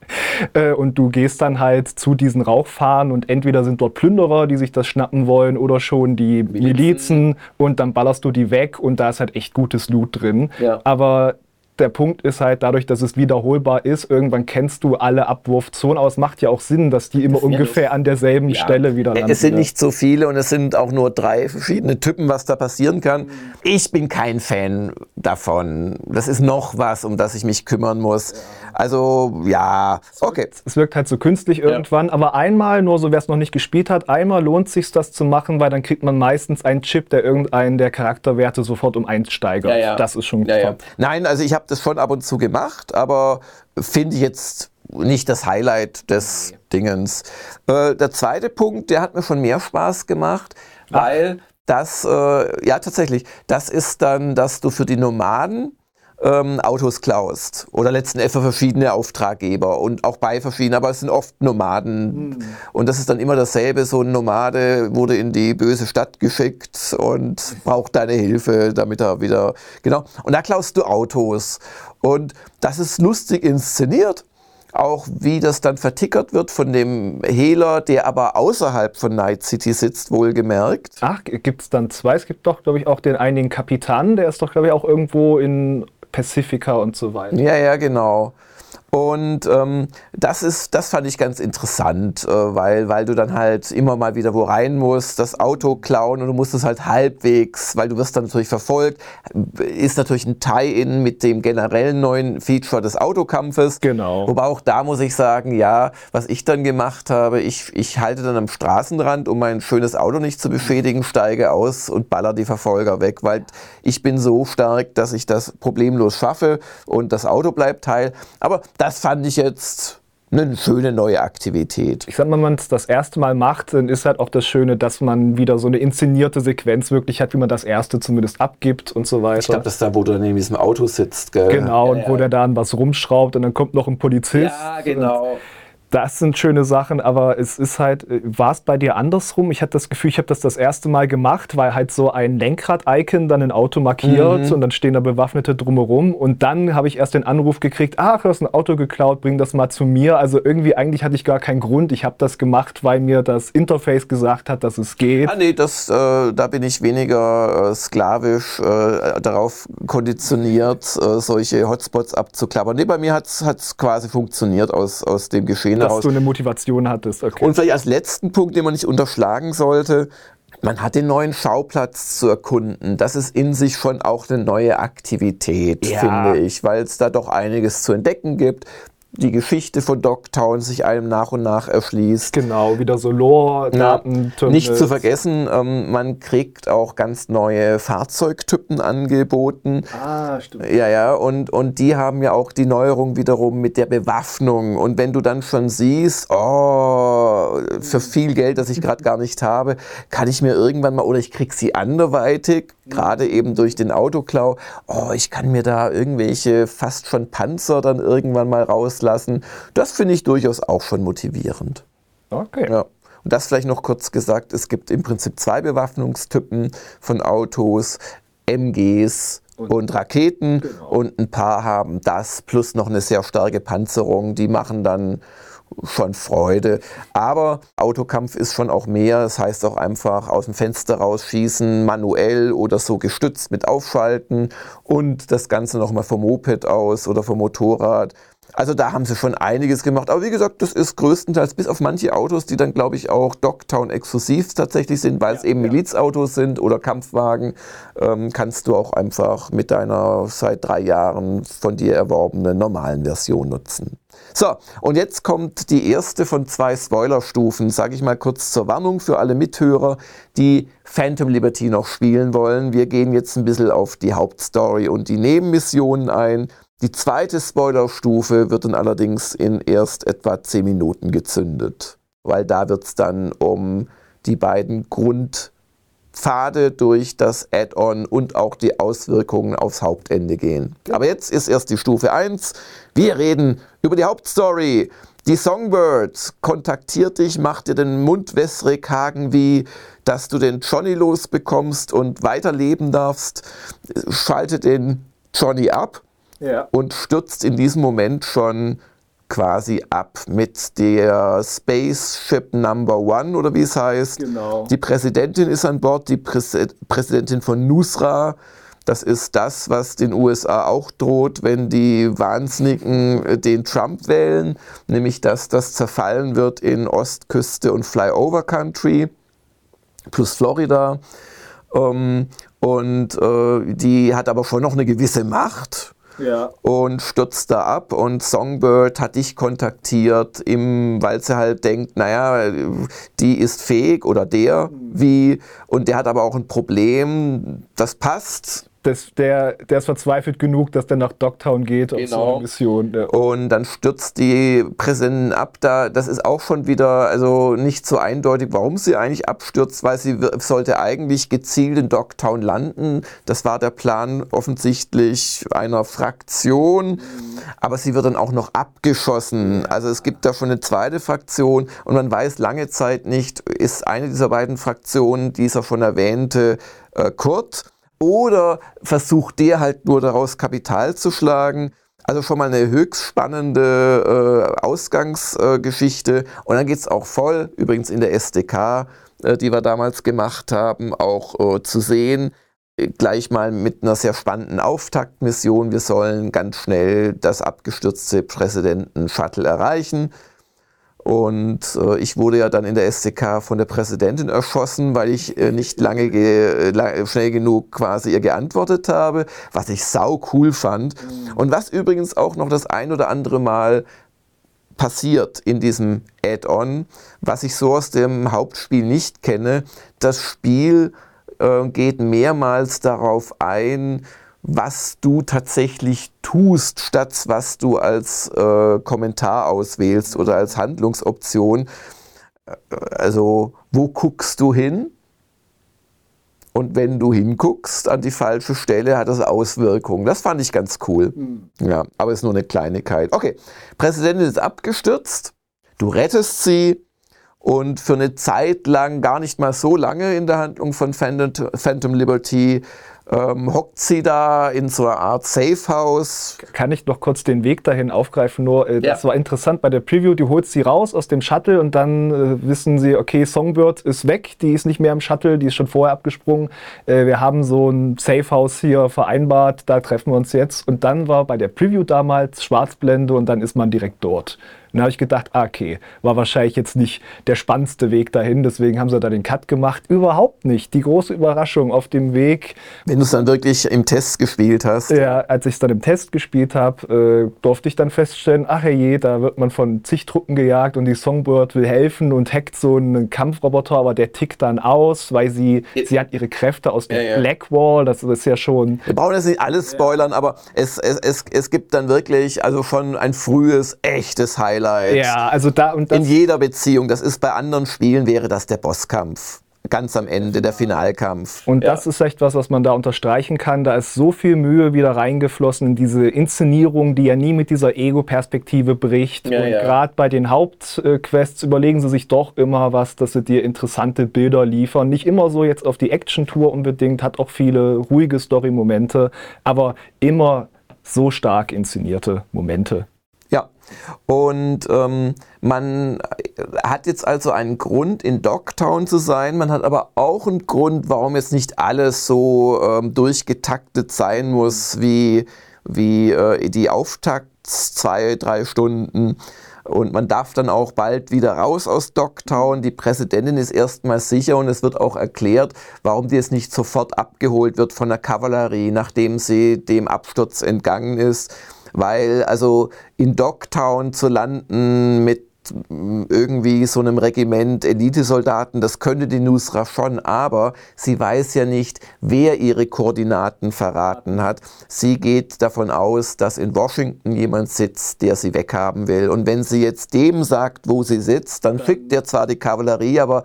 Äh, und du gehst dann halt zu diesen Rauchfahnen und entweder sind dort Plünderer, die sich das schnappen wollen, oder schon die Milizen, Milizen und dann ballerst du die weg und da ist halt echt gutes Loot drin. Ja. Aber der Punkt ist halt, dadurch, dass es wiederholbar ist, irgendwann kennst du alle Abwurfzonen, aber es macht ja auch Sinn, dass die immer ungefähr an derselben ja. Stelle wieder landen. Es sind nicht so viele und es sind auch nur drei verschiedene Typen, was da passieren kann. Ich bin kein Fan davon. Das ist noch was, um das ich mich kümmern muss. Also ja, okay. Es wirkt halt so künstlich irgendwann, ja. aber einmal, nur so wer es noch nicht gespielt hat, einmal lohnt sich das zu machen, weil dann kriegt man meistens einen Chip, der irgendeinen der Charakterwerte sofort um eins steigert. Ja, ja. Das ist schon ja, top. Nein, also ich habe das schon ab und zu gemacht, aber finde ich jetzt nicht das Highlight des nee. Dingens. Äh, der zweite Punkt, der hat mir schon mehr Spaß gemacht, weil das, äh, ja tatsächlich, das ist dann, dass du für die Nomaden ähm, Autos klaust oder letzten Endes für verschiedene Auftraggeber und auch bei verschiedenen, aber es sind oft Nomaden mhm. und das ist dann immer dasselbe, so ein Nomade wurde in die böse Stadt geschickt und braucht deine Hilfe, damit er wieder, genau, und da klaust du Autos und das ist lustig inszeniert auch wie das dann vertickert wird von dem Hehler, der aber außerhalb von Night City sitzt, wohlgemerkt. Ach, gibt es dann zwei? Es gibt doch, glaube ich, auch den einen Kapitän, der ist doch, glaube ich, auch irgendwo in Pacifica und so weiter. Ja, ja, genau. Und ähm, das ist, das fand ich ganz interessant, äh, weil, weil du dann halt immer mal wieder wo rein musst, das Auto klauen und du musst es halt halbwegs, weil du wirst dann natürlich verfolgt, ist natürlich ein Tie-In mit dem generellen neuen Feature des Autokampfes. Genau. Wobei auch da muss ich sagen, ja, was ich dann gemacht habe, ich, ich halte dann am Straßenrand, um mein schönes Auto nicht zu beschädigen, steige aus und baller die Verfolger weg, weil ich bin so stark, dass ich das problemlos schaffe und das Auto bleibt heil. Aber das fand ich jetzt eine schöne neue Aktivität. Ich sag mal, wenn man es das erste Mal macht, dann ist halt auch das Schöne, dass man wieder so eine inszenierte Sequenz wirklich hat, wie man das erste zumindest abgibt und so weiter. Ich glaube, das ist da, wo du dann in diesem Auto sitzt, gell? Genau, ja, und ja. wo der dann was rumschraubt und dann kommt noch ein Polizist. Ja, genau das sind schöne Sachen, aber es ist halt, äh, war es bei dir andersrum? Ich hatte das Gefühl, ich habe das das erste Mal gemacht, weil halt so ein Lenkrad-Icon dann ein Auto markiert mhm. und dann stehen da Bewaffnete drumherum und dann habe ich erst den Anruf gekriegt, ach, du hast ein Auto geklaut, bring das mal zu mir. Also irgendwie eigentlich hatte ich gar keinen Grund. Ich habe das gemacht, weil mir das Interface gesagt hat, dass es geht. Ah nee, das, äh, da bin ich weniger äh, sklavisch äh, darauf konditioniert, äh, solche Hotspots abzuklappern. Nee, bei mir hat es quasi funktioniert aus, aus dem Geschehen dass raus. du eine Motivation hattest. Okay. Und vielleicht als letzten Punkt, den man nicht unterschlagen sollte, man hat den neuen Schauplatz zu erkunden. Das ist in sich schon auch eine neue Aktivität, ja. finde ich, weil es da doch einiges zu entdecken gibt die Geschichte von Dogtown sich einem nach und nach erschließt. Genau, wieder so Lore, Daten. Nicht zu vergessen, ähm, man kriegt auch ganz neue Fahrzeugtypen angeboten. Ah, stimmt. Ja, ja, und, und die haben ja auch die Neuerung wiederum mit der Bewaffnung. Und wenn du dann schon siehst, oh, für viel Geld, das ich gerade gar nicht habe, kann ich mir irgendwann mal, oder ich krieg sie anderweitig, gerade eben durch den Autoklau, oh, ich kann mir da irgendwelche fast schon Panzer dann irgendwann mal rauslassen. Das finde ich durchaus auch schon motivierend. Okay. Ja. Und das vielleicht noch kurz gesagt, es gibt im Prinzip zwei Bewaffnungstypen von Autos, MGs und, und Raketen genau. und ein paar haben das plus noch eine sehr starke Panzerung, die machen dann schon Freude. Aber Autokampf ist schon auch mehr. Das heißt auch einfach aus dem Fenster rausschießen, manuell oder so gestützt mit Aufschalten und das Ganze nochmal vom Moped aus oder vom Motorrad. Also da haben sie schon einiges gemacht. Aber wie gesagt, das ist größtenteils bis auf manche Autos, die dann, glaube ich, auch Dogtown exklusiv tatsächlich sind, weil es eben ja. Milizautos sind oder Kampfwagen, ähm, kannst du auch einfach mit deiner seit drei Jahren von dir erworbenen normalen Version nutzen. So, und jetzt kommt die erste von zwei Spoilerstufen, sage ich mal kurz zur Warnung für alle Mithörer, die Phantom Liberty noch spielen wollen. Wir gehen jetzt ein bisschen auf die Hauptstory und die Nebenmissionen ein. Die zweite Spoilerstufe wird dann allerdings in erst etwa 10 Minuten gezündet, weil da wird es dann um die beiden Grundpfade durch das Add-on und auch die Auswirkungen aufs Hauptende gehen. Aber jetzt ist erst die Stufe 1. Wir reden über die Hauptstory. Die Songbird kontaktiert dich, macht dir den Mund wässrig, Hagen wie, dass du den Johnny losbekommst und weiterleben darfst. Schaltet den Johnny ab ja. und stürzt in diesem Moment schon quasi ab mit der Spaceship Number One oder wie es heißt. Genau. Die Präsidentin ist an Bord, die Präs Präsidentin von Nusra. Das ist das, was den USA auch droht, wenn die Wahnsinnigen äh, den Trump wählen, nämlich dass das zerfallen wird in Ostküste und Flyover Country plus Florida. Ähm, und äh, die hat aber schon noch eine gewisse Macht ja. und stürzt da ab. Und Songbird hat dich kontaktiert, im, weil sie halt denkt, naja, die ist fähig oder der, mhm. wie, und der hat aber auch ein Problem, das passt das, der, der ist verzweifelt genug, dass der nach Dogtown geht genau. auf so eine Mission. Ja. Und dann stürzt die Präsidentin ab. Da, das ist auch schon wieder also nicht so eindeutig, warum sie eigentlich abstürzt, weil sie sollte eigentlich gezielt in Dogtown landen. Das war der Plan offensichtlich einer Fraktion. Aber sie wird dann auch noch abgeschossen. Also es gibt da schon eine zweite Fraktion und man weiß lange Zeit nicht, ist eine dieser beiden Fraktionen dieser schon erwähnte äh, Kurt oder versucht der halt nur daraus Kapital zu schlagen. Also schon mal eine höchst spannende äh, Ausgangsgeschichte. Äh, und dann geht es auch voll, übrigens in der SDK, äh, die wir damals gemacht haben, auch äh, zu sehen. Gleich mal mit einer sehr spannenden Auftaktmission. Wir sollen ganz schnell das abgestürzte Präsidenten-Shuttle erreichen. Und äh, ich wurde ja dann in der SCK von der Präsidentin erschossen, weil ich äh, nicht lange ge äh, schnell genug quasi ihr geantwortet habe, was ich sau cool fand. Mhm. Und was übrigens auch noch das ein oder andere Mal passiert in diesem Add-on, was ich so aus dem Hauptspiel nicht kenne. Das Spiel äh, geht mehrmals darauf ein, was du tatsächlich tust, statt was du als äh, Kommentar auswählst oder als Handlungsoption. Äh, also, wo guckst du hin? Und wenn du hinguckst an die falsche Stelle, hat das Auswirkungen. Das fand ich ganz cool. Mhm. Ja, aber ist nur eine Kleinigkeit. Okay, Präsidentin ist abgestürzt. Du rettest sie. Und für eine Zeit lang, gar nicht mal so lange in der Handlung von Phantom Liberty, ähm, hockt sie da in so einer Art Safehouse. Kann ich noch kurz den Weg dahin aufgreifen? Nur, äh, das war interessant bei der Preview. Die holt sie raus aus dem Shuttle und dann äh, wissen sie, okay, Songbird ist weg, die ist nicht mehr im Shuttle, die ist schon vorher abgesprungen. Äh, wir haben so ein Safehouse hier vereinbart, da treffen wir uns jetzt. Und dann war bei der Preview damals Schwarzblende und dann ist man direkt dort. Dann habe ich gedacht, ah, okay, war wahrscheinlich jetzt nicht der spannendste Weg dahin, deswegen haben sie da den Cut gemacht. Überhaupt nicht. Die große Überraschung auf dem Weg. Wenn du es dann wirklich im Test gespielt hast. Ja, als ich es dann im Test gespielt habe, äh, durfte ich dann feststellen, ach je, da wird man von zig Truppen gejagt und die Songbird will helfen und hackt so einen Kampfroboter, aber der tickt dann aus, weil sie, sie hat ihre Kräfte aus dem ja, ja. Blackwall, das ist ja schon... Wir brauchen jetzt nicht alles spoilern, ja. aber es, es, es, es gibt dann wirklich also schon ein frühes, echtes Highlight. Ja, also da und das In jeder Beziehung, das ist bei anderen Spielen, wäre das der Bosskampf ganz am Ende, der Finalkampf. Und das ja. ist echt was, was man da unterstreichen kann. Da ist so viel Mühe wieder reingeflossen in diese Inszenierung, die ja nie mit dieser Ego-Perspektive bricht. Ja, und ja. gerade bei den Hauptquests überlegen sie sich doch immer was, dass sie dir interessante Bilder liefern. Nicht immer so jetzt auf die Action-Tour unbedingt, hat auch viele ruhige Story-Momente, aber immer so stark inszenierte Momente. Ja, und ähm, man hat jetzt also einen Grund, in Dogtown zu sein. Man hat aber auch einen Grund, warum jetzt nicht alles so ähm, durchgetaktet sein muss, wie, wie äh, die Auftakt zwei, drei Stunden. Und man darf dann auch bald wieder raus aus Dogtown. Die Präsidentin ist erstmal sicher und es wird auch erklärt, warum die jetzt nicht sofort abgeholt wird von der Kavallerie, nachdem sie dem Absturz entgangen ist weil also in Dogtown zu landen mit irgendwie so einem Regiment Elitesoldaten, das könnte die Nusra schon, aber sie weiß ja nicht, wer ihre Koordinaten verraten hat. Sie geht davon aus, dass in Washington jemand sitzt, der sie weghaben will. Und wenn sie jetzt dem sagt, wo sie sitzt, dann fickt er zwar die Kavallerie, aber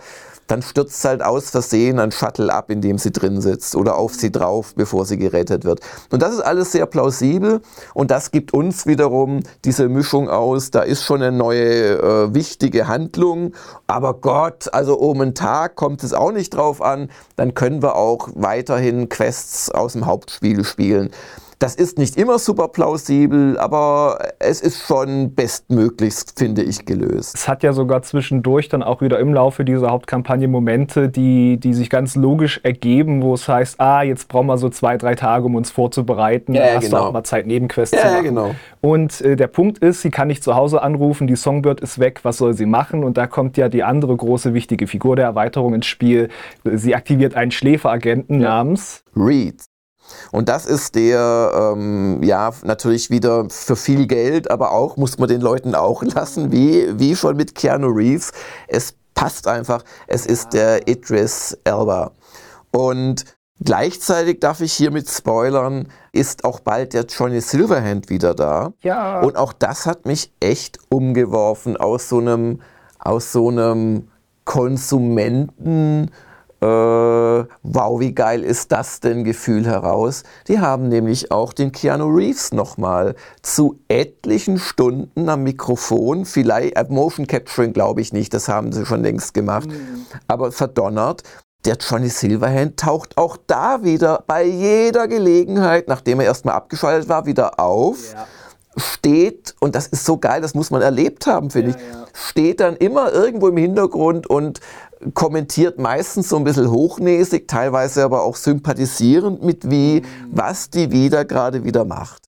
dann stürzt halt aus Versehen ein Shuttle ab, in dem sie drin sitzt oder auf sie drauf, bevor sie gerettet wird. Und das ist alles sehr plausibel und das gibt uns wiederum diese Mischung aus, da ist schon eine neue äh, wichtige Handlung, aber Gott, also um einen Tag kommt es auch nicht drauf an, dann können wir auch weiterhin Quests aus dem Hauptspiel spielen. Das ist nicht immer super plausibel, aber es ist schon bestmöglichst, finde ich, gelöst. Es hat ja sogar zwischendurch dann auch wieder im Laufe dieser Hauptkampagne Momente, die, die sich ganz logisch ergeben, wo es heißt, ah, jetzt brauchen wir so zwei, drei Tage, um uns vorzubereiten. Ja, Dann hast genau. du auch mal Zeit, Nebenquests ja, zu machen. Genau. Und äh, der Punkt ist, sie kann nicht zu Hause anrufen, die Songbird ist weg, was soll sie machen? Und da kommt ja die andere große wichtige Figur der Erweiterung ins Spiel. Sie aktiviert einen Schläferagenten ja. namens Reed. Und das ist der, ähm, ja, natürlich wieder für viel Geld, aber auch, muss man den Leuten auch lassen, wie, wie schon mit Keanu Reeves. Es passt einfach, es ist der Idris Elba. Und Gleichzeitig darf ich hiermit spoilern, ist auch bald der Johnny Silverhand wieder da. Ja. Und auch das hat mich echt umgeworfen aus so einem, aus so einem Konsumenten, äh, wow, wie geil ist das denn Gefühl heraus. Die haben nämlich auch den Keanu Reeves nochmal zu etlichen Stunden am Mikrofon, vielleicht, äh, Motion Capturing glaube ich nicht, das haben sie schon längst gemacht, mhm. aber verdonnert. Der Johnny Silverhand taucht auch da wieder bei jeder Gelegenheit, nachdem er erstmal abgeschaltet war, wieder auf. Ja steht, und das ist so geil, das muss man erlebt haben, finde ja, ich, ja. steht dann immer irgendwo im Hintergrund und kommentiert meistens so ein bisschen hochnäsig, teilweise aber auch sympathisierend mit wie, mhm. was die wieder gerade wieder macht.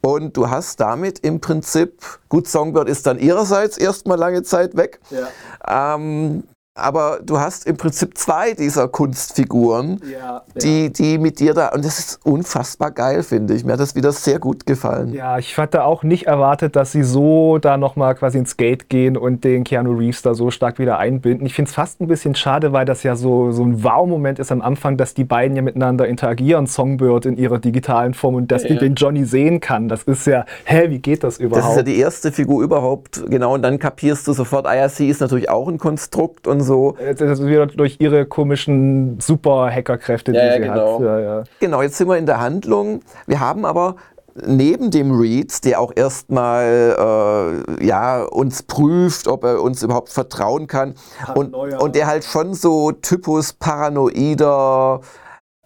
Und du hast damit im Prinzip, gut, Songbird ist dann ihrerseits erstmal lange Zeit weg. Ja. Ähm, aber du hast im Prinzip zwei dieser Kunstfiguren, ja, die, die mit dir da, und das ist unfassbar geil, finde ich. Mir hat das wieder sehr gut gefallen. Ja, ich hatte auch nicht erwartet, dass sie so da nochmal quasi ins Gate gehen und den Keanu Reeves da so stark wieder einbinden. Ich finde es fast ein bisschen schade, weil das ja so, so ein Wow-Moment ist am Anfang, dass die beiden ja miteinander interagieren, Songbird in ihrer digitalen Form und dass ja, die ja. den Johnny sehen kann. Das ist ja, hä, wie geht das überhaupt? Das ist ja die erste Figur überhaupt, genau, und dann kapierst du sofort, IRC ist natürlich auch ein Konstrukt und so. Das ist wieder durch ihre komischen Super-Hackerkräfte, die ja, sie genau. hat. Ja, ja. Genau, jetzt sind wir in der Handlung. Wir haben aber neben dem Reeds, der auch erstmal äh, ja, uns prüft, ob er uns überhaupt vertrauen kann und, und der halt schon so Typus paranoider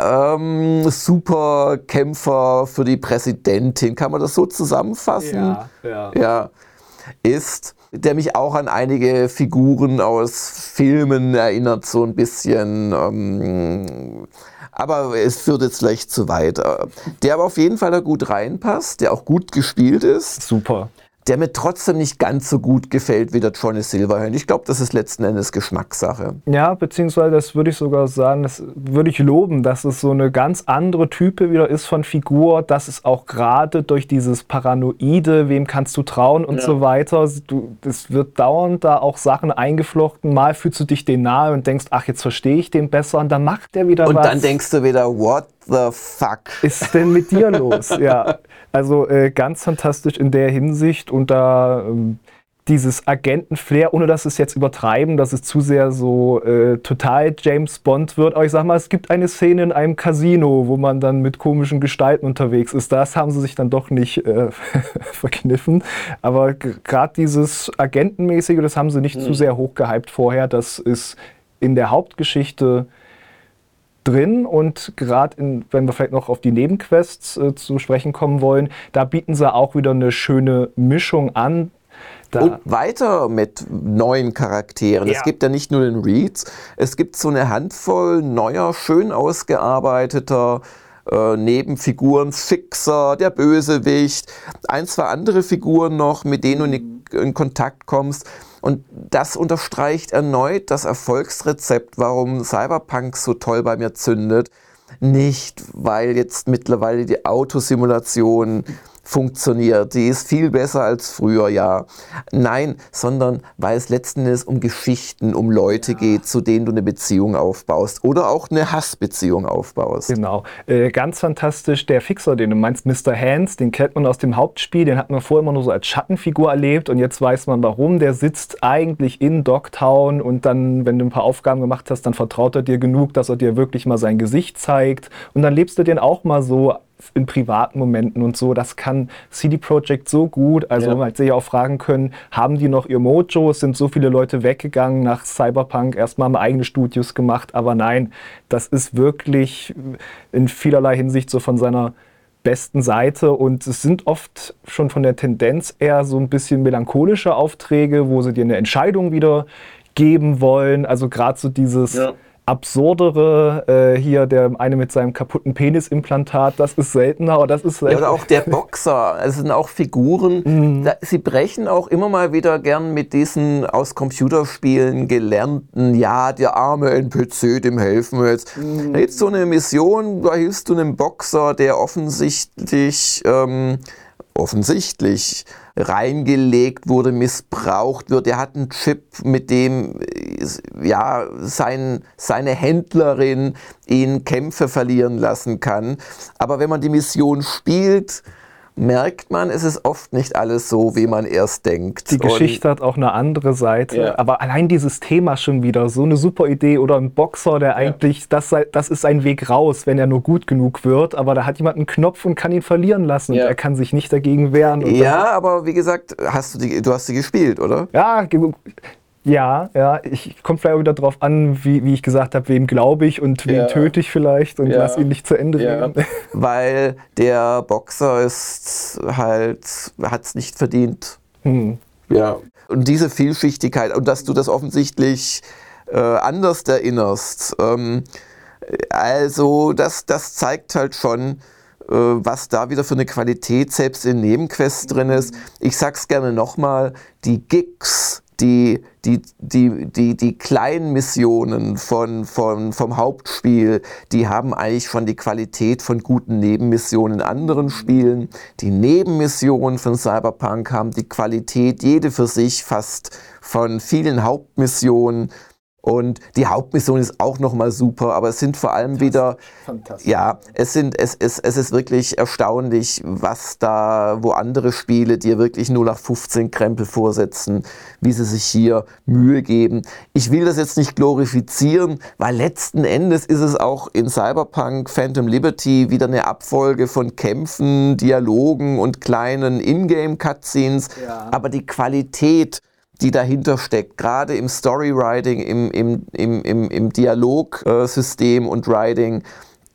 ähm, Superkämpfer für die Präsidentin, kann man das so zusammenfassen? Ja, ja. ja ist der mich auch an einige Figuren aus Filmen erinnert, so ein bisschen. Ähm, aber es führt jetzt leicht zu weit. Der aber auf jeden Fall da gut reinpasst, der auch gut gespielt ist. Super. Der mir trotzdem nicht ganz so gut gefällt wie der Johnny Silverhand. Ich glaube, das ist letzten Endes Geschmackssache. Ja, beziehungsweise das würde ich sogar sagen, das würde ich loben, dass es so eine ganz andere Type wieder ist von Figur, dass es auch gerade durch dieses Paranoide, wem kannst du trauen und ja. so weiter, es wird dauernd da auch Sachen eingeflochten. Mal fühlst du dich den nahe und denkst, ach, jetzt verstehe ich den besser und dann macht der wieder und was. Und dann denkst du wieder, what the fuck ist denn mit dir los? ja, also äh, ganz fantastisch in der Hinsicht und da ähm, dieses Agenten-Flair, ohne dass es jetzt übertreiben, dass es zu sehr so äh, total James Bond wird. Aber ich sag mal, es gibt eine Szene in einem Casino, wo man dann mit komischen Gestalten unterwegs ist. Das haben sie sich dann doch nicht äh, verkniffen. Aber gerade dieses Agentenmäßige, das haben sie nicht mhm. zu sehr hochgehypt vorher. Das ist in der Hauptgeschichte drin und gerade wenn wir vielleicht noch auf die Nebenquests äh, zu sprechen kommen wollen, da bieten sie auch wieder eine schöne Mischung an. Da und weiter mit neuen Charakteren. Ja. Es gibt ja nicht nur den Reeds, es gibt so eine Handvoll neuer, schön ausgearbeiteter äh, Nebenfiguren, Fixer, der Bösewicht, ein, zwei andere Figuren noch, mit denen du in, in Kontakt kommst. Und das unterstreicht erneut das Erfolgsrezept, warum Cyberpunk so toll bei mir zündet. Nicht, weil jetzt mittlerweile die Autosimulation funktioniert. Die ist viel besser als früher, ja. Nein, sondern weil es letzten Endes um Geschichten, um Leute ja. geht, zu denen du eine Beziehung aufbaust oder auch eine Hassbeziehung aufbaust. Genau. Äh, ganz fantastisch, der Fixer, den du meinst, Mr. Hands, den kennt man aus dem Hauptspiel, den hat man vorher immer nur so als Schattenfigur erlebt und jetzt weiß man warum. Der sitzt eigentlich in Dogtown und dann, wenn du ein paar Aufgaben gemacht hast, dann vertraut er dir genug, dass er dir wirklich mal sein Gesicht zeigt und dann lebst du den auch mal so in privaten Momenten und so. Das kann CD Projekt so gut. Also ja. man sich auch fragen können, haben die noch ihr Mojo? Es sind so viele Leute weggegangen nach Cyberpunk, erstmal mal eigene Studios gemacht. Aber nein, das ist wirklich in vielerlei Hinsicht so von seiner besten Seite und es sind oft schon von der Tendenz eher so ein bisschen melancholische Aufträge, wo sie dir eine Entscheidung wieder geben wollen. Also gerade so dieses ja absurdere, äh, hier der eine mit seinem kaputten Penisimplantat, das ist seltener, aber das ist seltener. Ja, oder auch der Boxer, es sind auch Figuren, mhm. da, sie brechen auch immer mal wieder gern mit diesen aus Computerspielen gelernten, ja, der arme NPC, dem helfen wir jetzt. Mhm. Da gibt so eine Mission, da hilfst du einem Boxer, der offensichtlich, ähm, offensichtlich reingelegt wurde, missbraucht wird. Er hat einen Chip, mit dem ja, sein, seine Händlerin ihn Kämpfe verlieren lassen kann. Aber wenn man die Mission spielt, merkt man, es ist oft nicht alles so, wie man erst denkt. Die Geschichte hat auch eine andere Seite. Ja. Aber allein dieses Thema schon wieder, so eine super Idee oder ein Boxer, der ja. eigentlich, das, das ist ein Weg raus, wenn er nur gut genug wird, aber da hat jemand einen Knopf und kann ihn verlieren lassen ja. und er kann sich nicht dagegen wehren. Ja, aber wie gesagt, hast du, die, du hast sie gespielt, oder? Ja, ja, ja, ich komme vielleicht auch wieder darauf an, wie, wie ich gesagt habe, wem glaube ich und wen ja. töte ich vielleicht und ja. lass ihn nicht zu Ende ja. reden. Weil der Boxer ist halt, hat es nicht verdient. Hm. Ja. Und diese Vielschichtigkeit und dass du das offensichtlich äh, anders erinnerst, ähm, also das, das zeigt halt schon, äh, was da wieder für eine Qualität selbst in Nebenquests drin ist. Ich sag's gerne nochmal, die Gigs die, die, die, die, die kleinen Missionen von, von, vom Hauptspiel, die haben eigentlich schon die Qualität von guten Nebenmissionen in anderen Spielen. Die Nebenmissionen von Cyberpunk haben die Qualität, jede für sich fast von vielen Hauptmissionen. Und die Hauptmission ist auch nochmal super, aber es sind vor allem wieder, ja, es sind, es, es, es ist wirklich erstaunlich, was da, wo andere Spiele dir wirklich nur nach 15 Krempel vorsetzen, wie sie sich hier Mühe geben. Ich will das jetzt nicht glorifizieren, weil letzten Endes ist es auch in Cyberpunk Phantom Liberty wieder eine Abfolge von Kämpfen, Dialogen und kleinen Ingame-Cutscenes, ja. aber die Qualität die dahinter steckt, gerade im Storywriting, im, im, im, im, im Dialogsystem und Writing,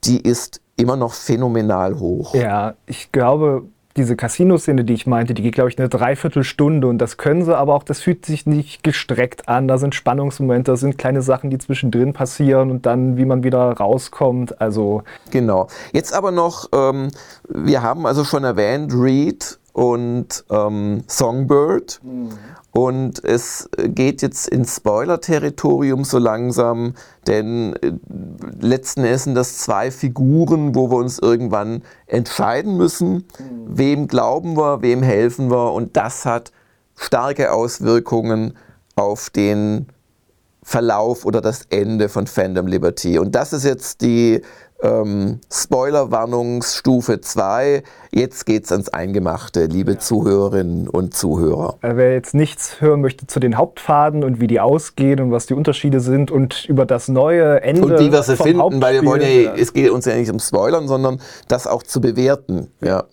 die ist immer noch phänomenal hoch. Ja, ich glaube, diese Casino-Szene, die ich meinte, die geht, glaube ich, eine Dreiviertelstunde und das können sie, aber auch das fühlt sich nicht gestreckt an. Da sind Spannungsmomente, da sind kleine Sachen, die zwischendrin passieren und dann, wie man wieder rauskommt. Also genau. Jetzt aber noch, ähm, wir haben also schon erwähnt, Reed und ähm, Songbird. Mhm. Und es geht jetzt ins Spoiler-Territorium so langsam, denn äh, letzten Endes sind das zwei Figuren, wo wir uns irgendwann entscheiden müssen, mhm. wem glauben wir, wem helfen wir. Und das hat starke Auswirkungen auf den Verlauf oder das Ende von Fandom Liberty. Und das ist jetzt die ähm, Spoilerwarnungsstufe 2. Jetzt geht's ans Eingemachte, liebe ja. Zuhörerinnen und Zuhörer. Also wer jetzt nichts hören möchte zu den Hauptpfaden und wie die ausgehen und was die Unterschiede sind und über das neue Ende. Und wie wir sie finden, weil wir wollen ja, es geht uns ja nicht um Spoilern, sondern das auch zu bewerten. Ja.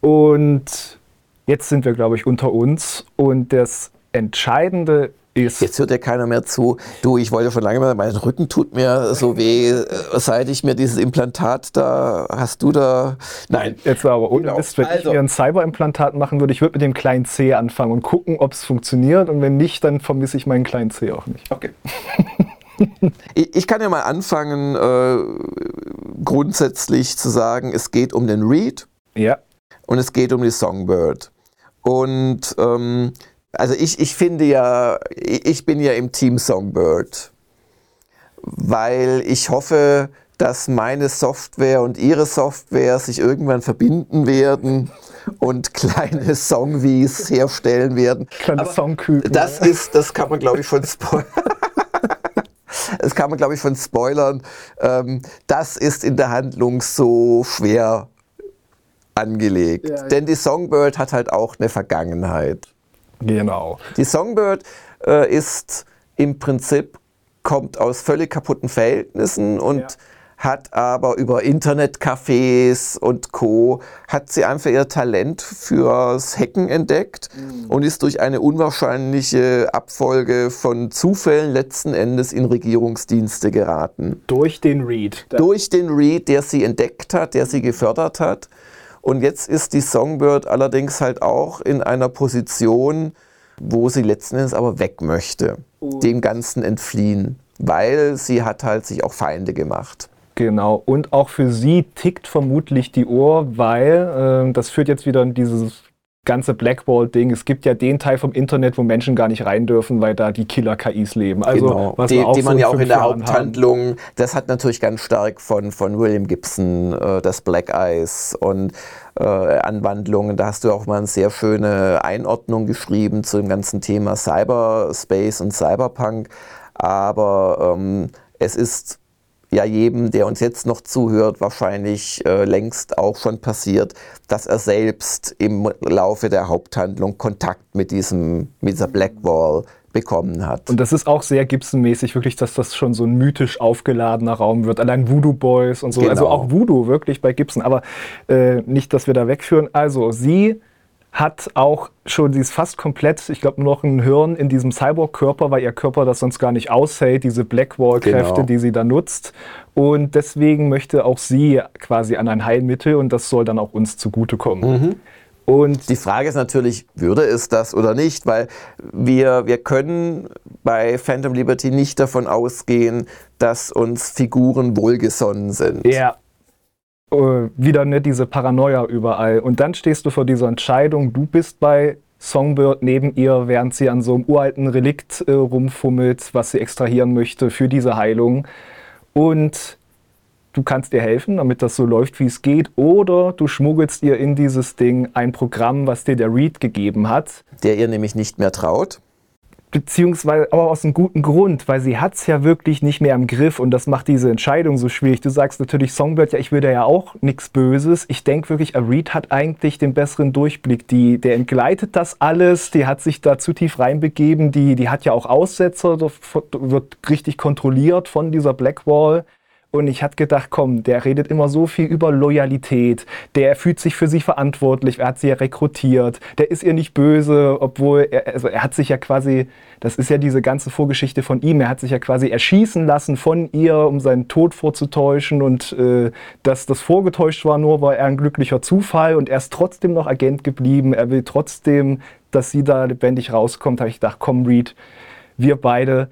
Und jetzt sind wir, glaube ich, unter uns. Und das Entscheidende ist. Jetzt hört ja keiner mehr zu. Du, ich wollte schon lange mal, mein Rücken tut mir so weh, äh, seit ich mir dieses Implantat da, hast du da, nein. Jetzt aber ohne genau. Wenn also. ich mir ein Cyberimplantat machen würde, ich würde mit dem kleinen C anfangen und gucken, ob es funktioniert und wenn nicht, dann vermisse ich meinen kleinen C auch nicht. Okay. ich kann ja mal anfangen, äh, grundsätzlich zu sagen, es geht um den Read. Ja. Und es geht um die Songbird. Und ähm, also ich, ich finde ja, ich bin ja im Team Songbird, weil ich hoffe, dass meine Software und ihre Software sich irgendwann verbinden werden und kleine Songwies herstellen werden. Kleine Songküken. Das ist, das kann man glaube ich schon spoilern. das kann man glaube ich schon spoilern. Ähm, das ist in der Handlung so schwer angelegt. Ja, ja. Denn die Songbird hat halt auch eine Vergangenheit. Genau. Die Songbird äh, ist im Prinzip, kommt aus völlig kaputten Verhältnissen und ja. hat aber über Internetcafés und Co. hat sie einfach ihr Talent fürs Hacken entdeckt mhm. und ist durch eine unwahrscheinliche Abfolge von Zufällen letzten Endes in Regierungsdienste geraten. Durch den Read. Durch den Read, der sie entdeckt hat, der sie gefördert hat. Und jetzt ist die Songbird allerdings halt auch in einer Position, wo sie letzten Endes aber weg möchte, uh. dem Ganzen entfliehen, weil sie hat halt sich auch Feinde gemacht. Genau, und auch für sie tickt vermutlich die Uhr, weil äh, das führt jetzt wieder in dieses ganze Blackwall-Ding. Es gibt ja den Teil vom Internet, wo Menschen gar nicht rein dürfen, weil da die Killer-KIs leben. Also, genau. was die, die man ja auch in der Jahren Haupthandlung, haben. das hat natürlich ganz stark von, von William Gibson, äh, das Black Eyes und äh, Anwandlungen. Da hast du auch mal eine sehr schöne Einordnung geschrieben zu dem ganzen Thema Cyberspace und Cyberpunk. Aber ähm, es ist ja jedem, der uns jetzt noch zuhört, wahrscheinlich äh, längst auch schon passiert, dass er selbst im Laufe der Haupthandlung Kontakt mit, diesem, mit dieser Black Wall bekommen hat. Und das ist auch sehr Gibson-mäßig, wirklich, dass das schon so ein mythisch aufgeladener Raum wird. Allein Voodoo Boys und so. Also genau. Also auch Voodoo wirklich bei Gibson. Aber äh, nicht, dass wir da wegführen. Also sie hat auch schon, sie ist fast komplett, ich glaube, nur noch ein Hirn in diesem Cyborg-Körper, weil ihr Körper das sonst gar nicht aushält, diese Blackwall-Kräfte, genau. die sie da nutzt. Und deswegen möchte auch sie quasi an ein Heilmittel und das soll dann auch uns zugutekommen. Mhm. Und die Frage ist natürlich, würde es das oder nicht? Weil wir, wir können bei Phantom Liberty nicht davon ausgehen, dass uns Figuren wohlgesonnen sind. Ja, wieder ne, diese Paranoia überall. Und dann stehst du vor dieser Entscheidung, du bist bei Songbird neben ihr, während sie an so einem uralten Relikt äh, rumfummelt, was sie extrahieren möchte für diese Heilung. Und du kannst ihr helfen, damit das so läuft, wie es geht, oder du schmuggelst ihr in dieses Ding ein Programm, was dir der Reed gegeben hat. Der ihr nämlich nicht mehr traut beziehungsweise aber aus einem guten Grund, weil sie hat es ja wirklich nicht mehr im Griff und das macht diese Entscheidung so schwierig. Du sagst natürlich Songbird, ja, ich will da ja auch nichts Böses. Ich denke wirklich, Reed hat eigentlich den besseren Durchblick. Die, der entgleitet das alles, die hat sich da zu tief reinbegeben, die, die hat ja auch Aussetzer, wird richtig kontrolliert von dieser Blackwall. Und ich hatte gedacht, komm, der redet immer so viel über Loyalität. Der fühlt sich für sie verantwortlich. Er hat sie ja rekrutiert. Der ist ihr nicht böse, obwohl er, also er hat sich ja quasi, das ist ja diese ganze Vorgeschichte von ihm. Er hat sich ja quasi erschießen lassen von ihr, um seinen Tod vorzutäuschen. Und äh, dass das vorgetäuscht war, nur war er ein glücklicher Zufall. Und er ist trotzdem noch Agent geblieben. Er will trotzdem, dass sie da lebendig rauskommt. Habe ich gedacht, komm, Reed, wir beide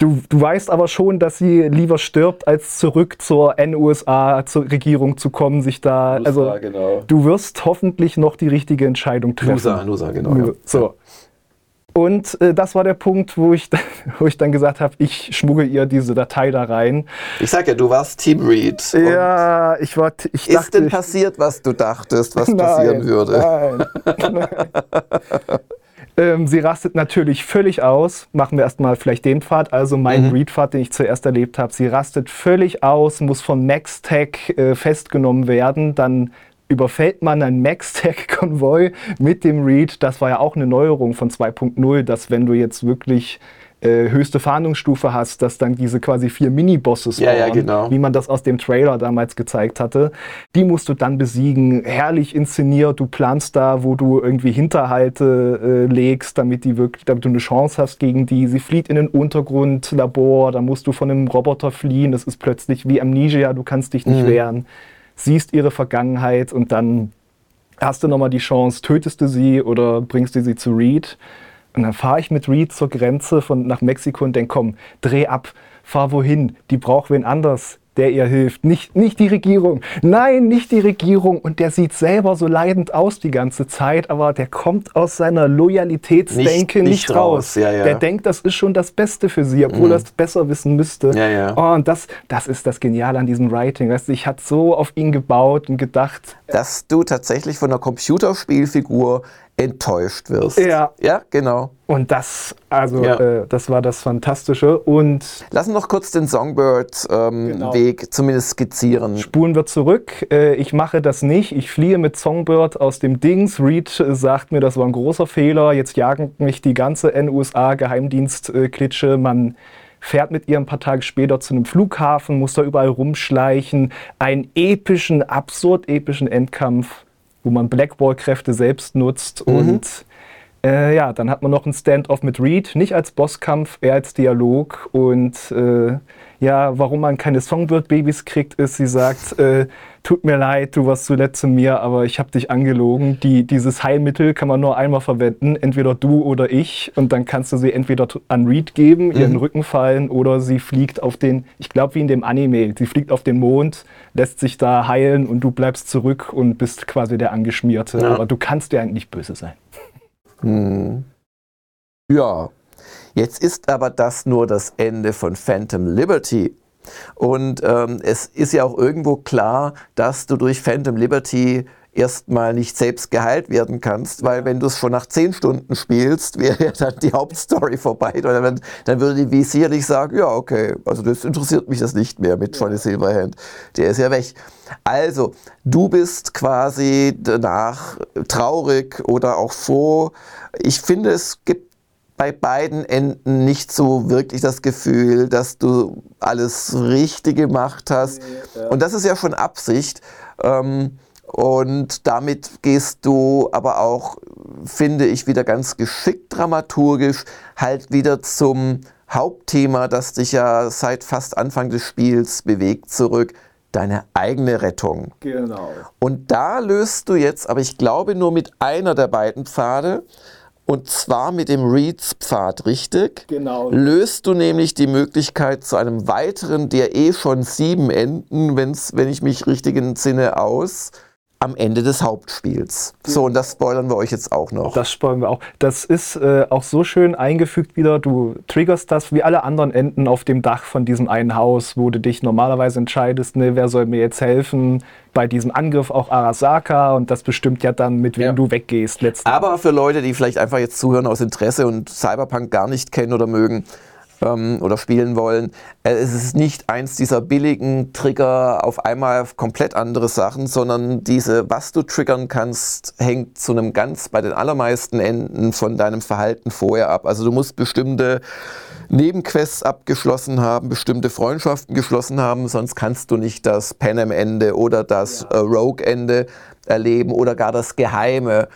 Du, du weißt aber schon, dass sie lieber stirbt, als zurück zur NUSA, zur Regierung zu kommen, sich da. USA, also genau. du wirst hoffentlich noch die richtige Entscheidung treffen. Nusa, Nusa, genau. Ja. So. Und äh, das war der Punkt, wo ich, wo ich dann gesagt habe, ich schmuggle ihr diese Datei da rein. Ich sag ja, du warst Team Read. Ja, ich war. Ich ist dachte, denn passiert, was du dachtest, was passieren würde? Nein. ähm, sie rastet natürlich völlig aus. Machen wir erstmal vielleicht den Pfad, also mein Mhm. Read-Pfad, den ich zuerst erlebt habe. Sie rastet völlig aus, muss von MaxTech äh, festgenommen werden. Dann überfällt man einen MaxTech-Konvoi mit dem Read. Das war ja auch eine Neuerung von 2.0, dass wenn du jetzt wirklich äh, höchste Fahndungsstufe hast, dass dann diese quasi vier Mini-Bosses Ja, ja, genau. wie man das aus dem Trailer damals gezeigt hatte. Die musst du dann besiegen, herrlich inszeniert. Du planst da, wo du irgendwie Hinterhalte äh, legst, damit, die wirklich, damit du eine Chance hast gegen die. Sie flieht in ein Untergrundlabor, da musst du von einem Roboter fliehen. Das ist plötzlich wie Amnesia, du kannst dich nicht Mhm. wehren. Siehst ihre Vergangenheit und dann hast du nochmal die Chance, tötest du sie oder bringst du sie zu Reed. Und dann fahre ich mit Reed zur Grenze von, nach Mexiko und denke, komm, dreh ab, fahr wohin, die braucht wen anders, der ihr hilft. Nicht, nicht die Regierung, nein, nicht die Regierung. Und der sieht selber so leidend aus die ganze Zeit, aber der kommt aus seiner Loyalitätsdenke Nicht- nicht, nicht raus, raus. ja, ja. Der denkt, das ist schon das Beste für sie, obwohl Mhm. er es besser wissen müsste. Ja, ja. Oh, und das, das ist das Geniale an diesem Writing. Weißt du, ich hatte so auf ihn gebaut und gedacht, Dass du tatsächlich von einer Computerspielfigur enttäuscht wirst. Ja. Ja, genau. und das, also, Ja. äh, das war das Fantastische. Und Lass uns noch kurz den Songbird-Weg Genau. zumindest skizzieren. spulen wir zurück. Äh, ich mache das nicht. Ich fliehe mit Songbird aus dem Dings. Reed äh, sagt mir, das war ein großer Fehler. Jetzt jagen mich die ganze NUSA-Geheimdienst-Klitsche. Man fährt mit ihr ein paar Tage später zu einem Flughafen, muss da überall rumschleichen. Einen epischen, absurd epischen Endkampf, wo man Blackball-Kräfte selbst nutzt. Und äh, ja, dann hat man noch ein Stand-off mit Reed, nicht als Bosskampf, eher als Dialog. Und äh, ja, warum man keine Songbird-Babys kriegt, ist, sie sagt, äh, tut mir leid, du warst zuletzt zu mir, aber ich habe dich angelogen. Die, dieses Heilmittel kann man nur einmal verwenden, entweder du oder ich. Und dann kannst du sie entweder an Reed geben, ihr in den Rücken fallen, oder sie fliegt auf den, ich glaube wie in dem Anime, sie fliegt auf den Mond, lässt sich da heilen und du bleibst zurück und bist quasi der Angeschmierte. Ja. Aber du kannst ja eigentlich böse sein. Hm. Ja, jetzt ist aber das nur das Ende von Phantom Liberty. Und ähm, es ist ja auch irgendwo klar, dass du durch Phantom Liberty erstmal nicht selbst geheilt werden kannst, weil wenn du es schon nach zehn Stunden spielst, wäre ja dann die Hauptstory vorbei. Oder dann, dann würde die V sicherlich sagen, ja, okay, also das interessiert mich das nicht mehr mit Johnny Silverhand. Der ist ja weg. Also, du bist quasi danach traurig oder auch froh. Ich finde, es gibt bei beiden Enden nicht so wirklich das Gefühl, dass du alles richtig gemacht hast. Und das ist ja schon Absicht. Ähm, und damit gehst du aber auch, finde ich, wieder ganz geschickt dramaturgisch halt wieder zum Hauptthema, das dich ja seit fast Anfang des Spiels bewegt, zurück. Deine eigene Rettung. Genau. Und da löst du jetzt, aber ich glaube nur mit einer der beiden Pfade, und zwar mit dem Reeds-Pfad, richtig? Genau. Löst du nämlich die Möglichkeit zu einem weiteren, der eh schon sieben Enden, wenn's, wenn ich mich richtig entsinne, aus, am Ende des Hauptspiels. So, und das spoilern wir euch jetzt auch noch. Das spoilern wir auch. Das ist äh, auch so schön eingefügt wieder. Du triggerst das wie alle anderen Enden auf dem Dach von diesem einen Haus, wo du dich normalerweise entscheidest, ne, wer soll mir jetzt helfen bei diesem Angriff auch Arasaka und das bestimmt ja dann, mit wem Ja. du weggehst. Letzten Aber für Leute, die vielleicht einfach jetzt zuhören aus Interesse und Cyberpunk gar nicht kennen oder mögen ähm, oder spielen wollen, äh, es ist nicht eins dieser billigen Trigger auf einmal auf komplett andere Sachen, sondern diese, was du triggern kannst, hängt zu einem ganz bei den allermeisten Enden von deinem Verhalten vorher ab. Also du musst bestimmte Nebenquests abgeschlossen haben, bestimmte Freundschaften geschlossen haben, sonst kannst du nicht das Panem-Ende oder das äh, Rogue-Ende erleben oder gar das Geheime.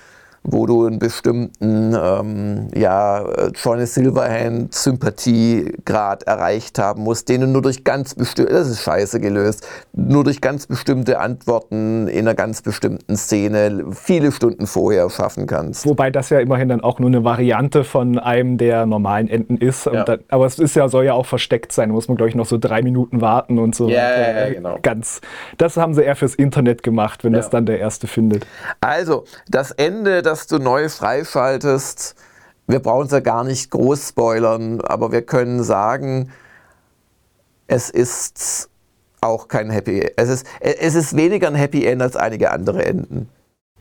Wo du einen bestimmten ähm, ja, Johnny Silverhand Sympathiegrad erreicht haben musst, den du nur durch ganz bestimmte, das ist scheiße gelöst, nur durch ganz bestimmte Antworten in einer ganz bestimmten Szene viele Stunden vorher schaffen kannst. Wobei das ja immerhin dann auch nur eine Variante von einem der normalen Enden ist. Ja. Dann, aber es ist ja, soll ja auch versteckt sein. Da muss man, glaube ich, noch so drei Minuten warten und so. Ja, ja, genau. Ganz. Das haben sie eher fürs Internet gemacht, wenn Ja. das dann der Erste findet. Also, das Ende, das du neu freischaltest, wir brauchen es ja gar nicht groß spoilern, aber wir können sagen, es ist auch kein Happy Es ist, es ist weniger ein Happy End als einige andere Enden.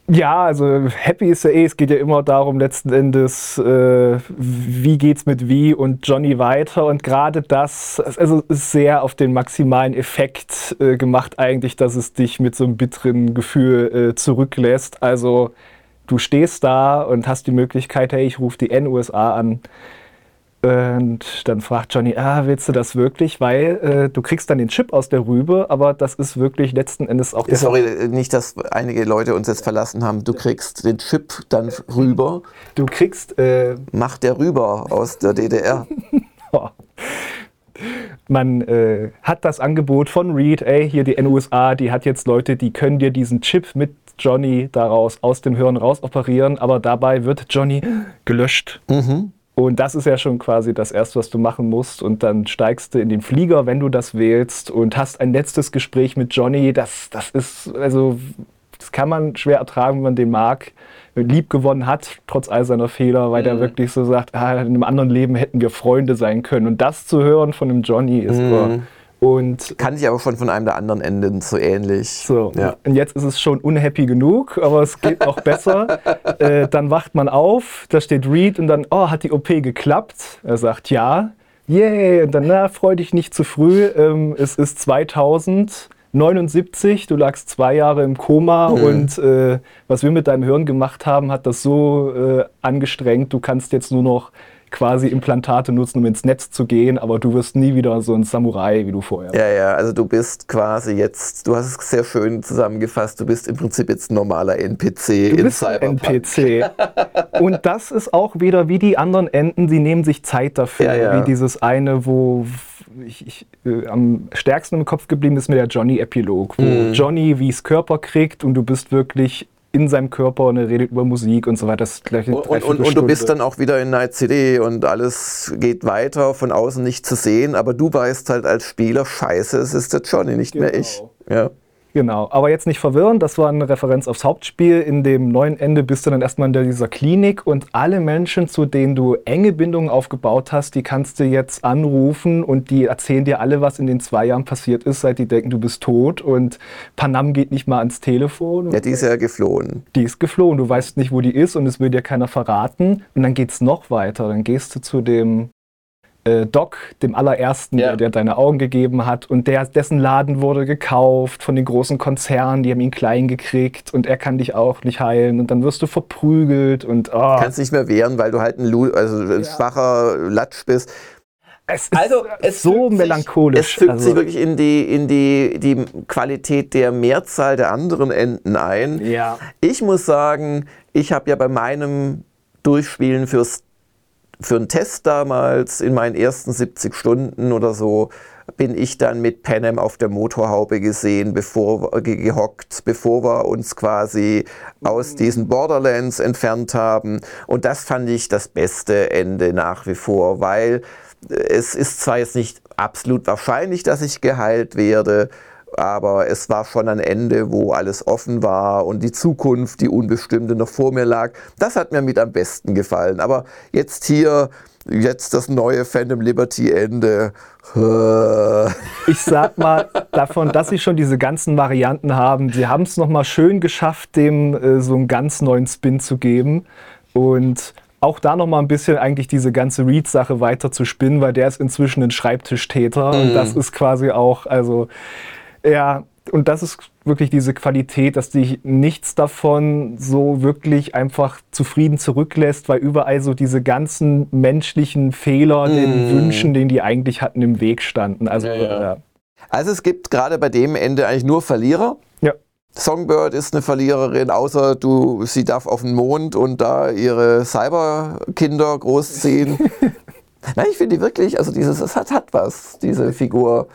Ja, also happy ist ja eh, es geht ja immer darum letzten Endes, äh, wie geht's mit wie und Johnny weiter und gerade das, also ist sehr auf den maximalen Effekt äh, gemacht eigentlich, dass es dich mit so einem bitteren Gefühl äh, zurücklässt. Also du stehst da und hast die Möglichkeit, hey, ich rufe die N-USA an. Und dann fragt Johnny, ah, willst du das wirklich? Weil äh, du kriegst dann den Chip aus der Rübe, aber das ist wirklich letzten Endes auch der Sorry, nicht, dass einige Leute uns jetzt verlassen haben. Du kriegst den Chip dann rüber. Du kriegst, äh, Macht der rüber aus der DDR. oh. man äh, hat das Angebot von Reed, ey, hier die NUSA, die hat jetzt Leute, die können dir diesen Chip mit Johnny daraus aus dem Hirn raus operieren, aber dabei wird Johnny gelöscht. Und das ist ja schon quasi das Erste, was du machen musst. Und dann steigst du in den Flieger, wenn du das wählst, und hast ein letztes Gespräch mit Johnny. Das, das ist, also, das kann man schwer ertragen, wenn man den mag. Lieb gewonnen hat, trotz all seiner Fehler, weil der wirklich so sagt, ah, in einem anderen Leben hätten wir Freunde sein können. Und das zu hören von dem Johnny ist so. Und Kann ich aber schon von einem der anderen Enden so ähnlich. so, Ja. und jetzt ist es schon unhappy genug, aber es geht noch besser. Äh, dann wacht man auf, da steht Reed und dann, oh, hat die OP geklappt? Er sagt ja. Yay, und dann, na, freu dich nicht zu früh. Ähm, es ist 2079, du lagst zwei Jahre im Koma und äh, was wir mit deinem Hirn gemacht haben, hat das so äh, angestrengt, du kannst jetzt nur noch quasi Implantate nutzen, um ins Netz zu gehen, aber du wirst nie wieder so ein Samurai, wie du vorher warst. Ja, ja, also du bist quasi jetzt, du hast es sehr schön zusammengefasst, du bist im Prinzip jetzt ein normaler NPC Du in bist ein Cyberpunk. NPC. Und das ist auch wieder wie die anderen Enden, sie nehmen sich Zeit dafür. Ja, ja. Wie dieses eine, wo ich, ich, äh, am stärksten im Kopf geblieben ist mir der Johnny-Epilog, wo Mhm. Johnny wie's Körper kriegt und du bist wirklich in seinem Körper und er redet über Musik und so weiter. Das ist gleich eine Und, und, und, und du bist dann auch wieder in Night City und alles geht weiter, von außen nicht zu sehen, aber du weißt halt als Spieler, scheiße, es ist der Johnny, nicht mehr ich. Genau. Ja. Genau, aber jetzt nicht verwirren, das war eine Referenz aufs Hauptspiel. In dem neuen Ende bist du dann erstmal in dieser Klinik und alle Menschen, zu denen du enge Bindungen aufgebaut hast, die kannst du jetzt anrufen und die erzählen dir alle, was in den zwei Jahren passiert ist, seit die denken, du bist tot und Panam geht nicht mal ans Telefon. ja, die ist ja geflohen. Die ist geflohen, du weißt nicht, wo die ist und es will dir keiner verraten. Und dann geht's noch weiter. Dann gehst du zu dem äh, Doc, dem allerersten, Ja. der dir deine Augen gegeben hat. Und der, dessen Laden wurde gekauft von den großen Konzernen, die haben ihn klein gekriegt und er kann dich auch nicht heilen. Und dann wirst du verprügelt und oh, Kannst nicht mehr wehren, weil du halt ein, Lu also ein schwacher Latsch bist. es ist so fügt sich- melancholisch. Es fügt Also, sich wirklich in die, in die, die Qualität der Mehrzahl der anderen Enden ein. ja. Ich muss sagen, ich habe ja bei meinem Durchspielen fürs, für einen Test damals in meinen ersten 70 Stunden oder so, bin ich dann mit Panem auf der Motorhaube gesehen, bevor ge- gehockt, bevor wir uns quasi aus diesen Borderlands entfernt haben. Und das fand ich das beste Ende nach wie vor, weil äh, es ist zwar jetzt nicht absolut wahrscheinlich, dass ich geheilt werde, aber es war schon ein Ende, wo alles offen war und die Zukunft, die unbestimmte, noch vor mir lag. Das hat mir mit am besten gefallen. Aber jetzt hier, jetzt das neue Phantom Liberty Ende. ich sag mal, davon, dass sie schon diese ganzen Varianten haben, sie haben es nochmal schön geschafft, dem äh, so einen ganz neuen Spin zu geben. Und auch da nochmal ein bisschen eigentlich diese ganze Reed-Sache weiter zu spinnen, weil der ist inzwischen ein Schreibtischtäter. Und das ist quasi auch, also, ja, und das ist wirklich diese Qualität, dass dich nichts davon so wirklich einfach zufrieden zurücklässt, weil überall so diese ganzen menschlichen Fehler, den Wünschen, den die eigentlich hatten, im Weg standen. Also, Ja, ja. ja. Also es gibt gerade bei dem Ende eigentlich nur Verlierer. Ja. Songbird ist eine Verliererin, außer du, sie darf auf den Mond und da ihre Cyberkinder großziehen. Nein, ich finde die wirklich, also dieses, es hat, hat was, diese Figur.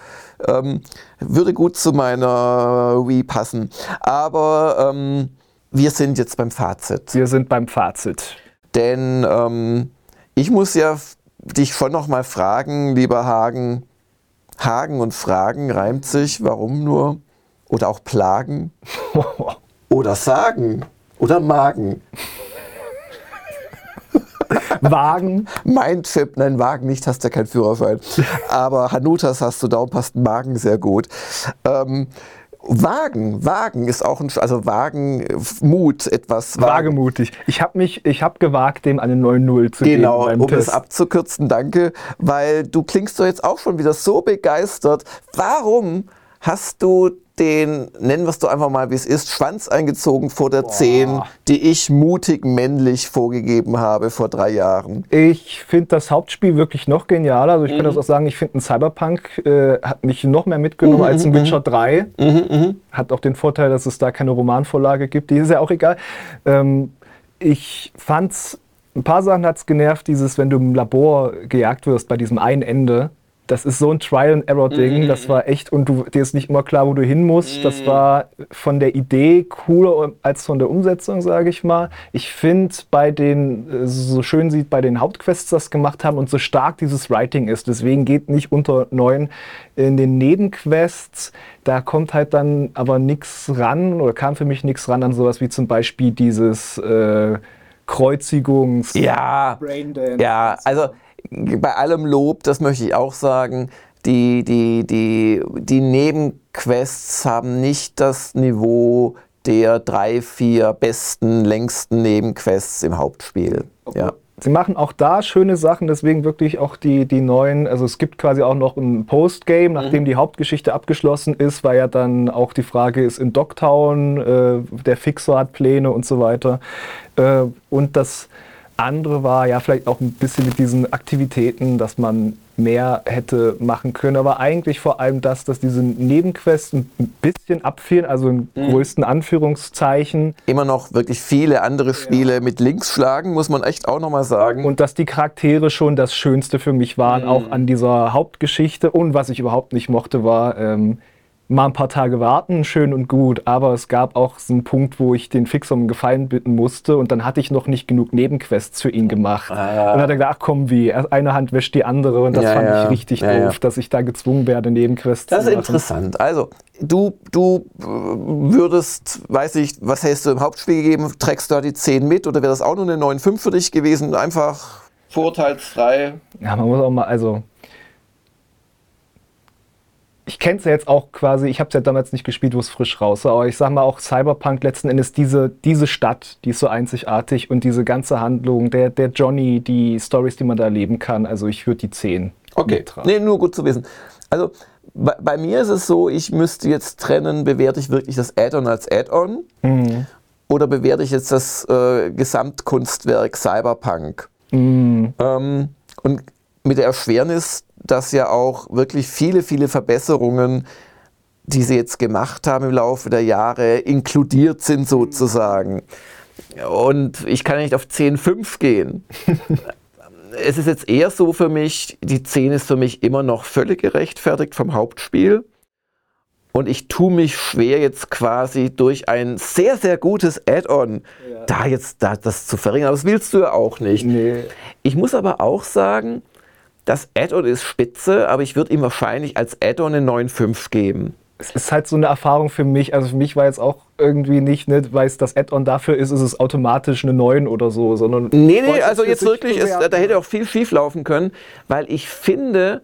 Ähm, würde gut zu meiner Wii passen. Aber ähm, wir sind jetzt beim Fazit. Wir sind beim Fazit. Denn ähm, ich muss ja dich schon noch mal fragen, lieber Hagen. Hagen und Fragen reimt sich, warum nur? Oder auch Plagen? Oder Sagen? Oder Magen? Wagen. Mindfip, nein, Wagen nicht, hast ja keinen Führerschein. Aber Hanutas hast du, darum passt Magen sehr gut. Ähm, Wagen, Wagen ist auch ein, also Wagen, Mut, etwas. Wagen. Wagemutig. Ich habe mich, ich habe gewagt, dem eine 9-0 zu genau, geben. Genau, um es abzukürzen, danke, weil du klingst doch jetzt auch schon wieder so begeistert. Warum hast du den, nennen wir es doch einfach mal, wie es ist, Schwanz eingezogen vor der Boah. 10, die ich mutig männlich vorgegeben habe vor drei Jahren. Ich finde das Hauptspiel wirklich noch genialer. Also ich mhm. kann das auch sagen, ich finde ein Cyberpunk äh, hat mich noch mehr mitgenommen mhm, als ein mhm, Witcher 3. Mhm. mhm, hat auch den Vorteil, dass es da keine Romanvorlage gibt. Die ist ja auch egal. Ähm, ich fand's ein paar Sachen hat es genervt, dieses, wenn du im Labor gejagt wirst bei diesem einen Ende, das ist so ein Trial-and-Error-Ding. Mm, das war echt, und du, dir ist nicht immer klar, wo du hin musst. Mm. Das war von der Idee cooler als von der Umsetzung, sage ich mal. Ich finde, bei den, äh, so schön sieht, bei den Hauptquests das gemacht haben und so stark dieses Writing ist. Deswegen geht nicht unter neun in den Nebenquests. Da kommt halt dann aber nichts ran oder kam für mich nichts ran an sowas wie zum Beispiel dieses äh, Kreuzigungs. Ja, Braindance. Ja, also bei allem Lob, das möchte ich auch sagen, die, die, die, die Nebenquests haben nicht das Niveau der drei, vier besten, längsten Nebenquests im Hauptspiel. Okay. Ja. Sie machen auch da schöne Sachen, deswegen wirklich auch die, die neuen, also es gibt quasi auch noch ein Postgame, nachdem mhm. die Hauptgeschichte abgeschlossen ist, weil ja dann auch die Frage ist in Dogtown, äh, der Fixer hat Pläne und so weiter. Äh, und das andere war ja vielleicht auch ein bisschen mit diesen Aktivitäten, dass man mehr hätte machen können, aber eigentlich vor allem das, dass diese Nebenquests ein bisschen abfielen, also in mhm. größten Anführungszeichen. Immer noch wirklich viele andere Spiele ja. mit Links schlagen, muss man echt auch nochmal sagen. Und dass die Charaktere schon das Schönste für mich waren, mhm. auch an dieser Hauptgeschichte. Und was ich überhaupt nicht mochte, war, ähm, mal ein paar Tage warten, schön und gut, aber es gab auch so einen Punkt, wo ich den Fixer um Gefallen bitten musste und dann hatte ich noch nicht genug Nebenquests für ihn gemacht. Ah. Und dann hat er gesagt, ach komm, wie, eine Hand wäscht die andere und das ja, fand ja. ich richtig ja, doof, dass ich da gezwungen werde, Nebenquests das zu machen. Das ist interessant. Also, du, du äh, würdest, weiß ich, was hättest du im Hauptspiel gegeben, trägst du da die 10 mit oder wäre das auch nur eine 9,5 für dich gewesen? Einfach vorurteilsfrei? Ja, man muss auch mal, also ich kenne es ja jetzt auch quasi, ich habe es ja damals nicht gespielt, wo es frisch raus war, aber ich sag mal auch Cyberpunk letzten Endes, diese, diese Stadt, die ist so einzigartig und diese ganze Handlung, der, der Johnny, die Stories, die man da erleben kann, also ich würde die 10. Okay, nee, nur gut zu wissen. Also bei, bei, mir ist es so, ich müsste jetzt trennen, bewerte ich wirklich das Add-on als Add-on mhm. oder bewerte ich jetzt das äh, Gesamtkunstwerk Cyberpunk? Mhm. Ähm, und mit der Erschwernis, dass ja auch wirklich viele, viele Verbesserungen, die sie jetzt gemacht haben im Laufe der Jahre, inkludiert sind sozusagen. Und ich kann nicht auf 10,5 gehen. es ist jetzt eher so für mich, die 10 ist für mich immer noch völlig gerechtfertigt vom Hauptspiel. Und ich tue mich schwer, jetzt quasi durch ein sehr, sehr gutes Add-on ja. da jetzt da, das zu verringern. Aber das willst du ja auch nicht. Nee. Ich muss aber auch sagen, das Add-on ist spitze, aber ich würde ihm wahrscheinlich als Add-on eine 9,5 geben. Es ist halt so eine Erfahrung für mich. Also für mich war jetzt auch irgendwie nicht, nicht weil es das Add-on dafür ist, ist es automatisch eine 9 oder so, sondern. Nee, nee, also jetzt wirklich, ist, da hätte auch viel schief laufen können, weil ich finde,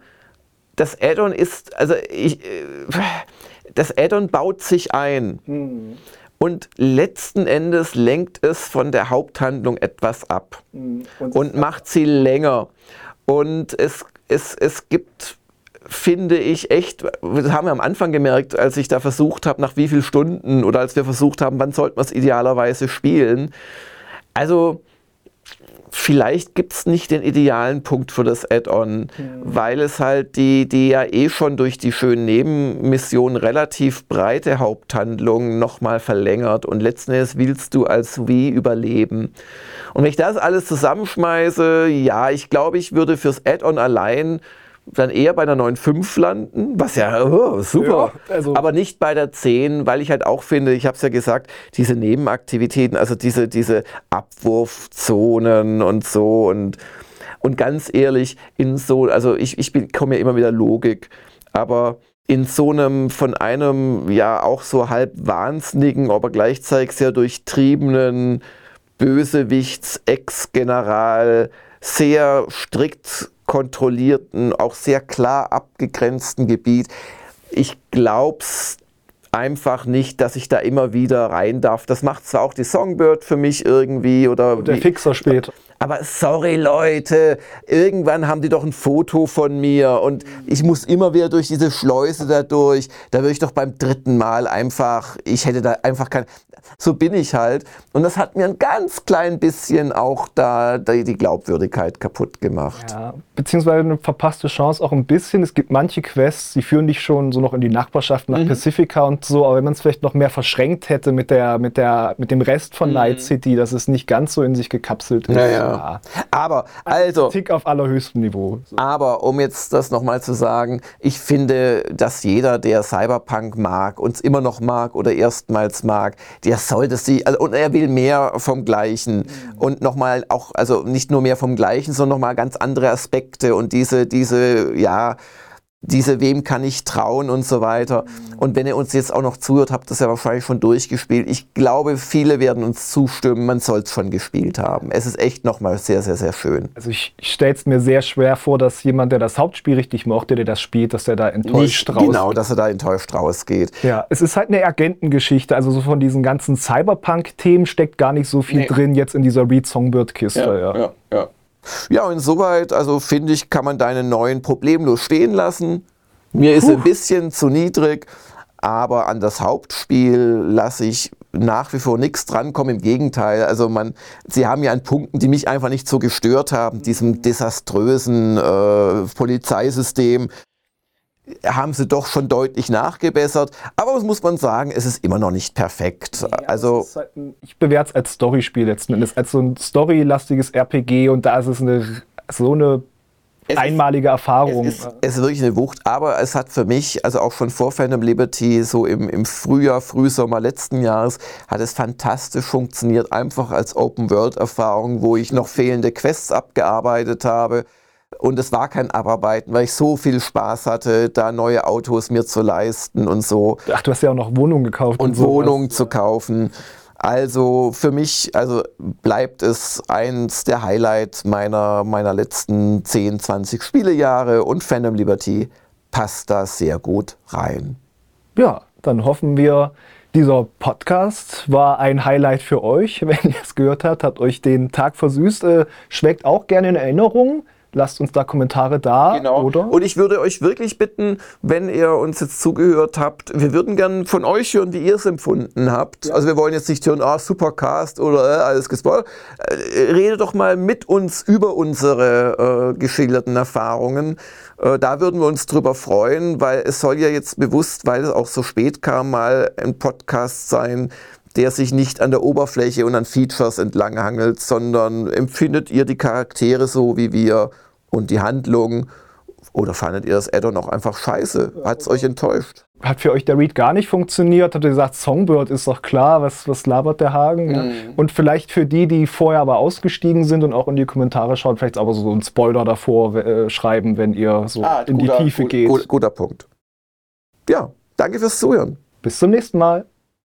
das Add-on ist, also ich, äh, das Add-on baut sich ein. Hm. Und letzten Endes lenkt es von der Haupthandlung etwas ab hm. und, und macht sie länger. Und es, es, es gibt, finde ich, echt, das haben wir am Anfang gemerkt, als ich da versucht habe, nach wie vielen Stunden oder als wir versucht haben, wann sollten wir es idealerweise spielen. Also vielleicht gibt es nicht den idealen Punkt für das Add-on, mhm. weil es halt die, die ja eh schon durch die schönen Nebenmissionen relativ breite Haupthandlung nochmal verlängert und letzten Endes willst du als Wii überleben. Und wenn ich das alles zusammenschmeiße, ja, ich glaube, ich würde fürs Add-on allein dann eher bei der 9.5 landen, was ja oh, super, ja, also aber nicht bei der 10, weil ich halt auch finde, ich habe es ja gesagt, diese Nebenaktivitäten, also diese, diese Abwurfzonen und so und, und ganz ehrlich, in so, also ich, ich komme ja immer wieder Logik, aber in so einem von einem ja auch so halb wahnsinnigen, aber gleichzeitig sehr durchtriebenen Bösewichts-Ex-General sehr strikt kontrollierten, auch sehr klar abgegrenzten Gebiet. Ich glaube es einfach nicht, dass ich da immer wieder rein darf. Das macht zwar auch die Songbird für mich irgendwie oder. der wie, Fixer später. Aber sorry Leute, irgendwann haben die doch ein Foto von mir und ich muss immer wieder durch diese Schleuse da durch. Da würde ich doch beim dritten Mal einfach, ich hätte da einfach kein, so bin ich halt. Und das hat mir ein ganz klein bisschen auch da, die Glaubwürdigkeit kaputt gemacht. Ja, beziehungsweise eine verpasste Chance auch ein bisschen. Es gibt manche Quests, die führen dich schon so noch in die Nachbarschaft nach mhm. Pacifica und so, aber wenn man es vielleicht noch mehr verschränkt hätte mit, der, mit, der, mit dem Rest von mhm. Night City, dass es nicht ganz so in sich gekapselt ist. Ja, ja. Aber also. Tick auf allerhöchstem Niveau. So. Aber um jetzt das nochmal zu sagen, ich finde, dass jeder, der Cyberpunk mag, uns immer noch mag oder erstmals mag, der sollte sie, also, und er will mehr vom Gleichen. Mhm. Und nochmal auch, also nicht nur mehr vom Gleichen, sondern nochmal ganz andere Aspekte und diese, diese, ja, diese Wem kann ich trauen und so weiter. Und wenn ihr uns jetzt auch noch zuhört, habt das ja wahrscheinlich schon durchgespielt. Ich glaube, viele werden uns zustimmen, man soll es schon gespielt haben. Es ist echt nochmal sehr, sehr, sehr schön. Also ich stelle es mir sehr schwer vor, dass jemand, der das Hauptspiel richtig mochte, der das spielt, dass der da enttäuscht Nicht Genau, dass er da enttäuscht rausgeht. Ja, es ist halt eine Agentengeschichte. Also so von diesen ganzen Cyberpunk-Themen steckt gar nicht so viel nee. drin jetzt in dieser Reed Songbird-Kiste. Ja, ja, ja. ja. Ja, insoweit, also finde ich, kann man deinen neuen problemlos stehen lassen. Mir ist Puh. ein bisschen zu niedrig, aber an das Hauptspiel lasse ich nach wie vor nichts drankommen. Im Gegenteil, also man, sie haben ja an Punkten, die mich einfach nicht so gestört haben, diesem desaströsen äh, Polizeisystem, haben sie doch schon deutlich nachgebessert. Aber muss man sagen, es ist immer noch nicht perfekt. Ja, also halt ein, ich bewerte es als Storyspiel letzten Endes, als so ein storylastiges RPG und da ist es eine, so eine es einmalige ist, Erfahrung. Es ist, es ist, wirklich eine Wucht, aber es hat für mich, also auch schon vor Phantom Liberty, so im, im Frühjahr, Frühsommer letzten Jahres, hat es fantastisch funktioniert, einfach als Open-World-Erfahrung, wo ich noch fehlende Quests abgearbeitet habe und es war kein Abarbeiten, weil ich so viel Spaß hatte, da neue Autos mir zu leisten und so. Ach, du hast ja auch noch Wohnungen gekauft. Und, und Wohnungen zu kaufen. Also für mich also bleibt es eins der Highlights meiner, meiner letzten 10, 20 Spielejahre und Phantom Liberty passt da sehr gut rein. Ja, dann hoffen wir, dieser Podcast war ein Highlight für euch. Wenn ihr es gehört habt, hat euch den Tag versüßt. Äh, schmeckt auch gerne in Erinnerung. Lasst uns da Kommentare da, genau. oder? Und ich würde euch wirklich bitten, wenn ihr uns jetzt zugehört habt, wir würden gerne von euch hören, wie ihr es empfunden habt. Ja. Also wir wollen jetzt nicht hören, ah, Supercast oder äh, alles gespoilt. Äh, redet doch mal mit uns über unsere äh, geschilderten Erfahrungen. Äh, da würden wir uns drüber freuen, weil es soll ja jetzt bewusst, weil es auch so spät kam, mal ein Podcast sein, der sich nicht an der Oberfläche und an Features entlanghangelt, sondern empfindet ihr die Charaktere so wie wir und die Handlung? Oder fandet ihr das Addon auch einfach scheiße? Hat es euch enttäuscht? Hat für euch der Read gar nicht funktioniert? Habt ihr gesagt, Songbird ist doch klar, was, was labert der Hagen? Mhm. Ja. Und vielleicht für die, die vorher aber ausgestiegen sind und auch in die Kommentare schauen, vielleicht aber so einen Spoiler davor äh, schreiben, wenn ihr so ah, in guter, die Tiefe gut, geht. Gut, guter Punkt. Ja, danke fürs Zuhören. Bis zum nächsten Mal.